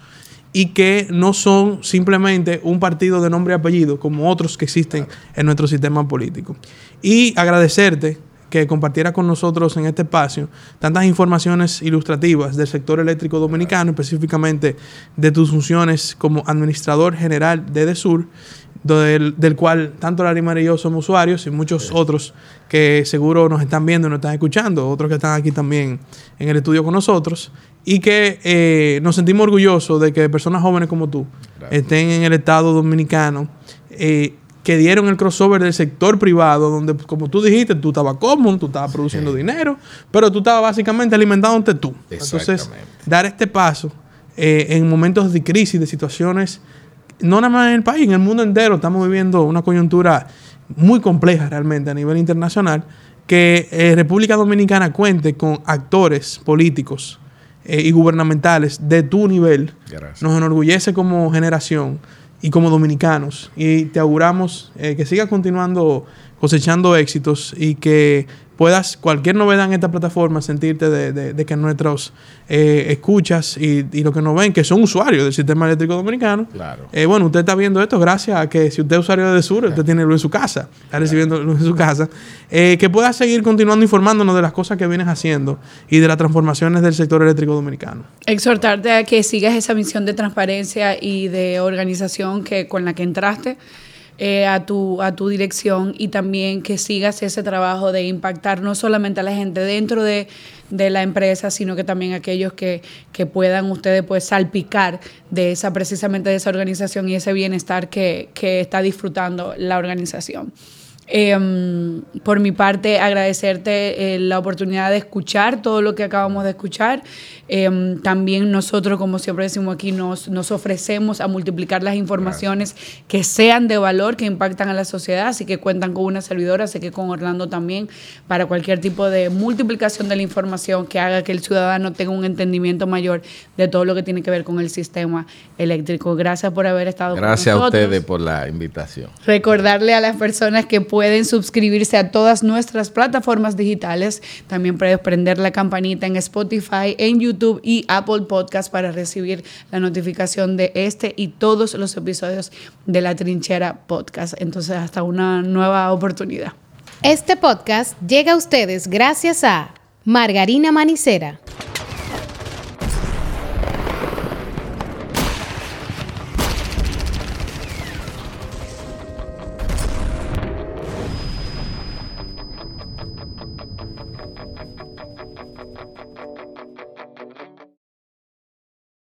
y que no son simplemente un partido de nombre y apellido como otros que existen en nuestro sistema político. Y agradecerte que compartiera con nosotros en este espacio tantas informaciones ilustrativas del sector eléctrico dominicano, específicamente de tus funciones como administrador general de DESUR, del, del cual tanto Larimar y yo somos usuarios y muchos otros que seguro nos están viendo y nos están escuchando, otros que están aquí también en el estudio con nosotros, y que eh, nos sentimos orgullosos de que personas jóvenes como tú estén en el Estado dominicano. Eh, que dieron el crossover del sector privado, donde, como tú dijiste, tú estabas cómodo, tú estabas produciendo dinero, pero tú estabas básicamente alimentándote tú. Entonces, dar este paso eh, en momentos de crisis, de situaciones, no nada más en el país, en el mundo entero, estamos viviendo una coyuntura muy compleja realmente a nivel internacional, que eh, República Dominicana cuente con actores políticos eh, y gubernamentales de tu nivel, nos enorgullece como generación y como dominicanos. Y te auguramos eh, que sigas continuando cosechando éxitos y que puedas, cualquier novedad en esta plataforma, sentirte de, que nuestros eh, escuchas y, y los que nos ven, que son usuarios del sistema eléctrico dominicano, claro. Eh, bueno, usted está viendo esto gracias a que si usted es usuario de Sur, usted tiene luz en su casa, está recibiendo luz en su casa, que pueda seguir continuando informándonos de las cosas que vienes haciendo y de las transformaciones del sector eléctrico dominicano. Exhortarte a que sigas esa misión de transparencia y de organización que con la que entraste. Eh, a, tu, a tu dirección y también que sigas ese trabajo de impactar no solamente a la gente dentro de, la empresa, sino que también aquellos que, que, puedan ustedes pues salpicar de esa precisamente de esa organización y ese bienestar que, que está disfrutando la organización. Em, por mi parte, agradecerte eh, la oportunidad de escuchar todo lo que acabamos de escuchar. Em, también nosotros, como siempre decimos aquí, nos, nos ofrecemos a multiplicar las informaciones que sean de valor, que impactan a la sociedad, así que cuentan con una servidora, sé que con Orlando también, para cualquier tipo de multiplicación de la información que haga que el ciudadano tenga un entendimiento mayor de todo lo que tiene que ver con el sistema eléctrico. Gracias por haber estado Gracias con nosotros. Gracias a ustedes por la invitación. Recordarle a las personas que pueden pueden suscribirse a todas nuestras plataformas digitales. También puedes prender la campanita en Spotify, en YouTube y Apple Podcast para recibir la notificación de este y todos los episodios de La Trinchera Podcast. Entonces, hasta una nueva oportunidad. Este podcast llega a ustedes gracias a Margarina Manicera.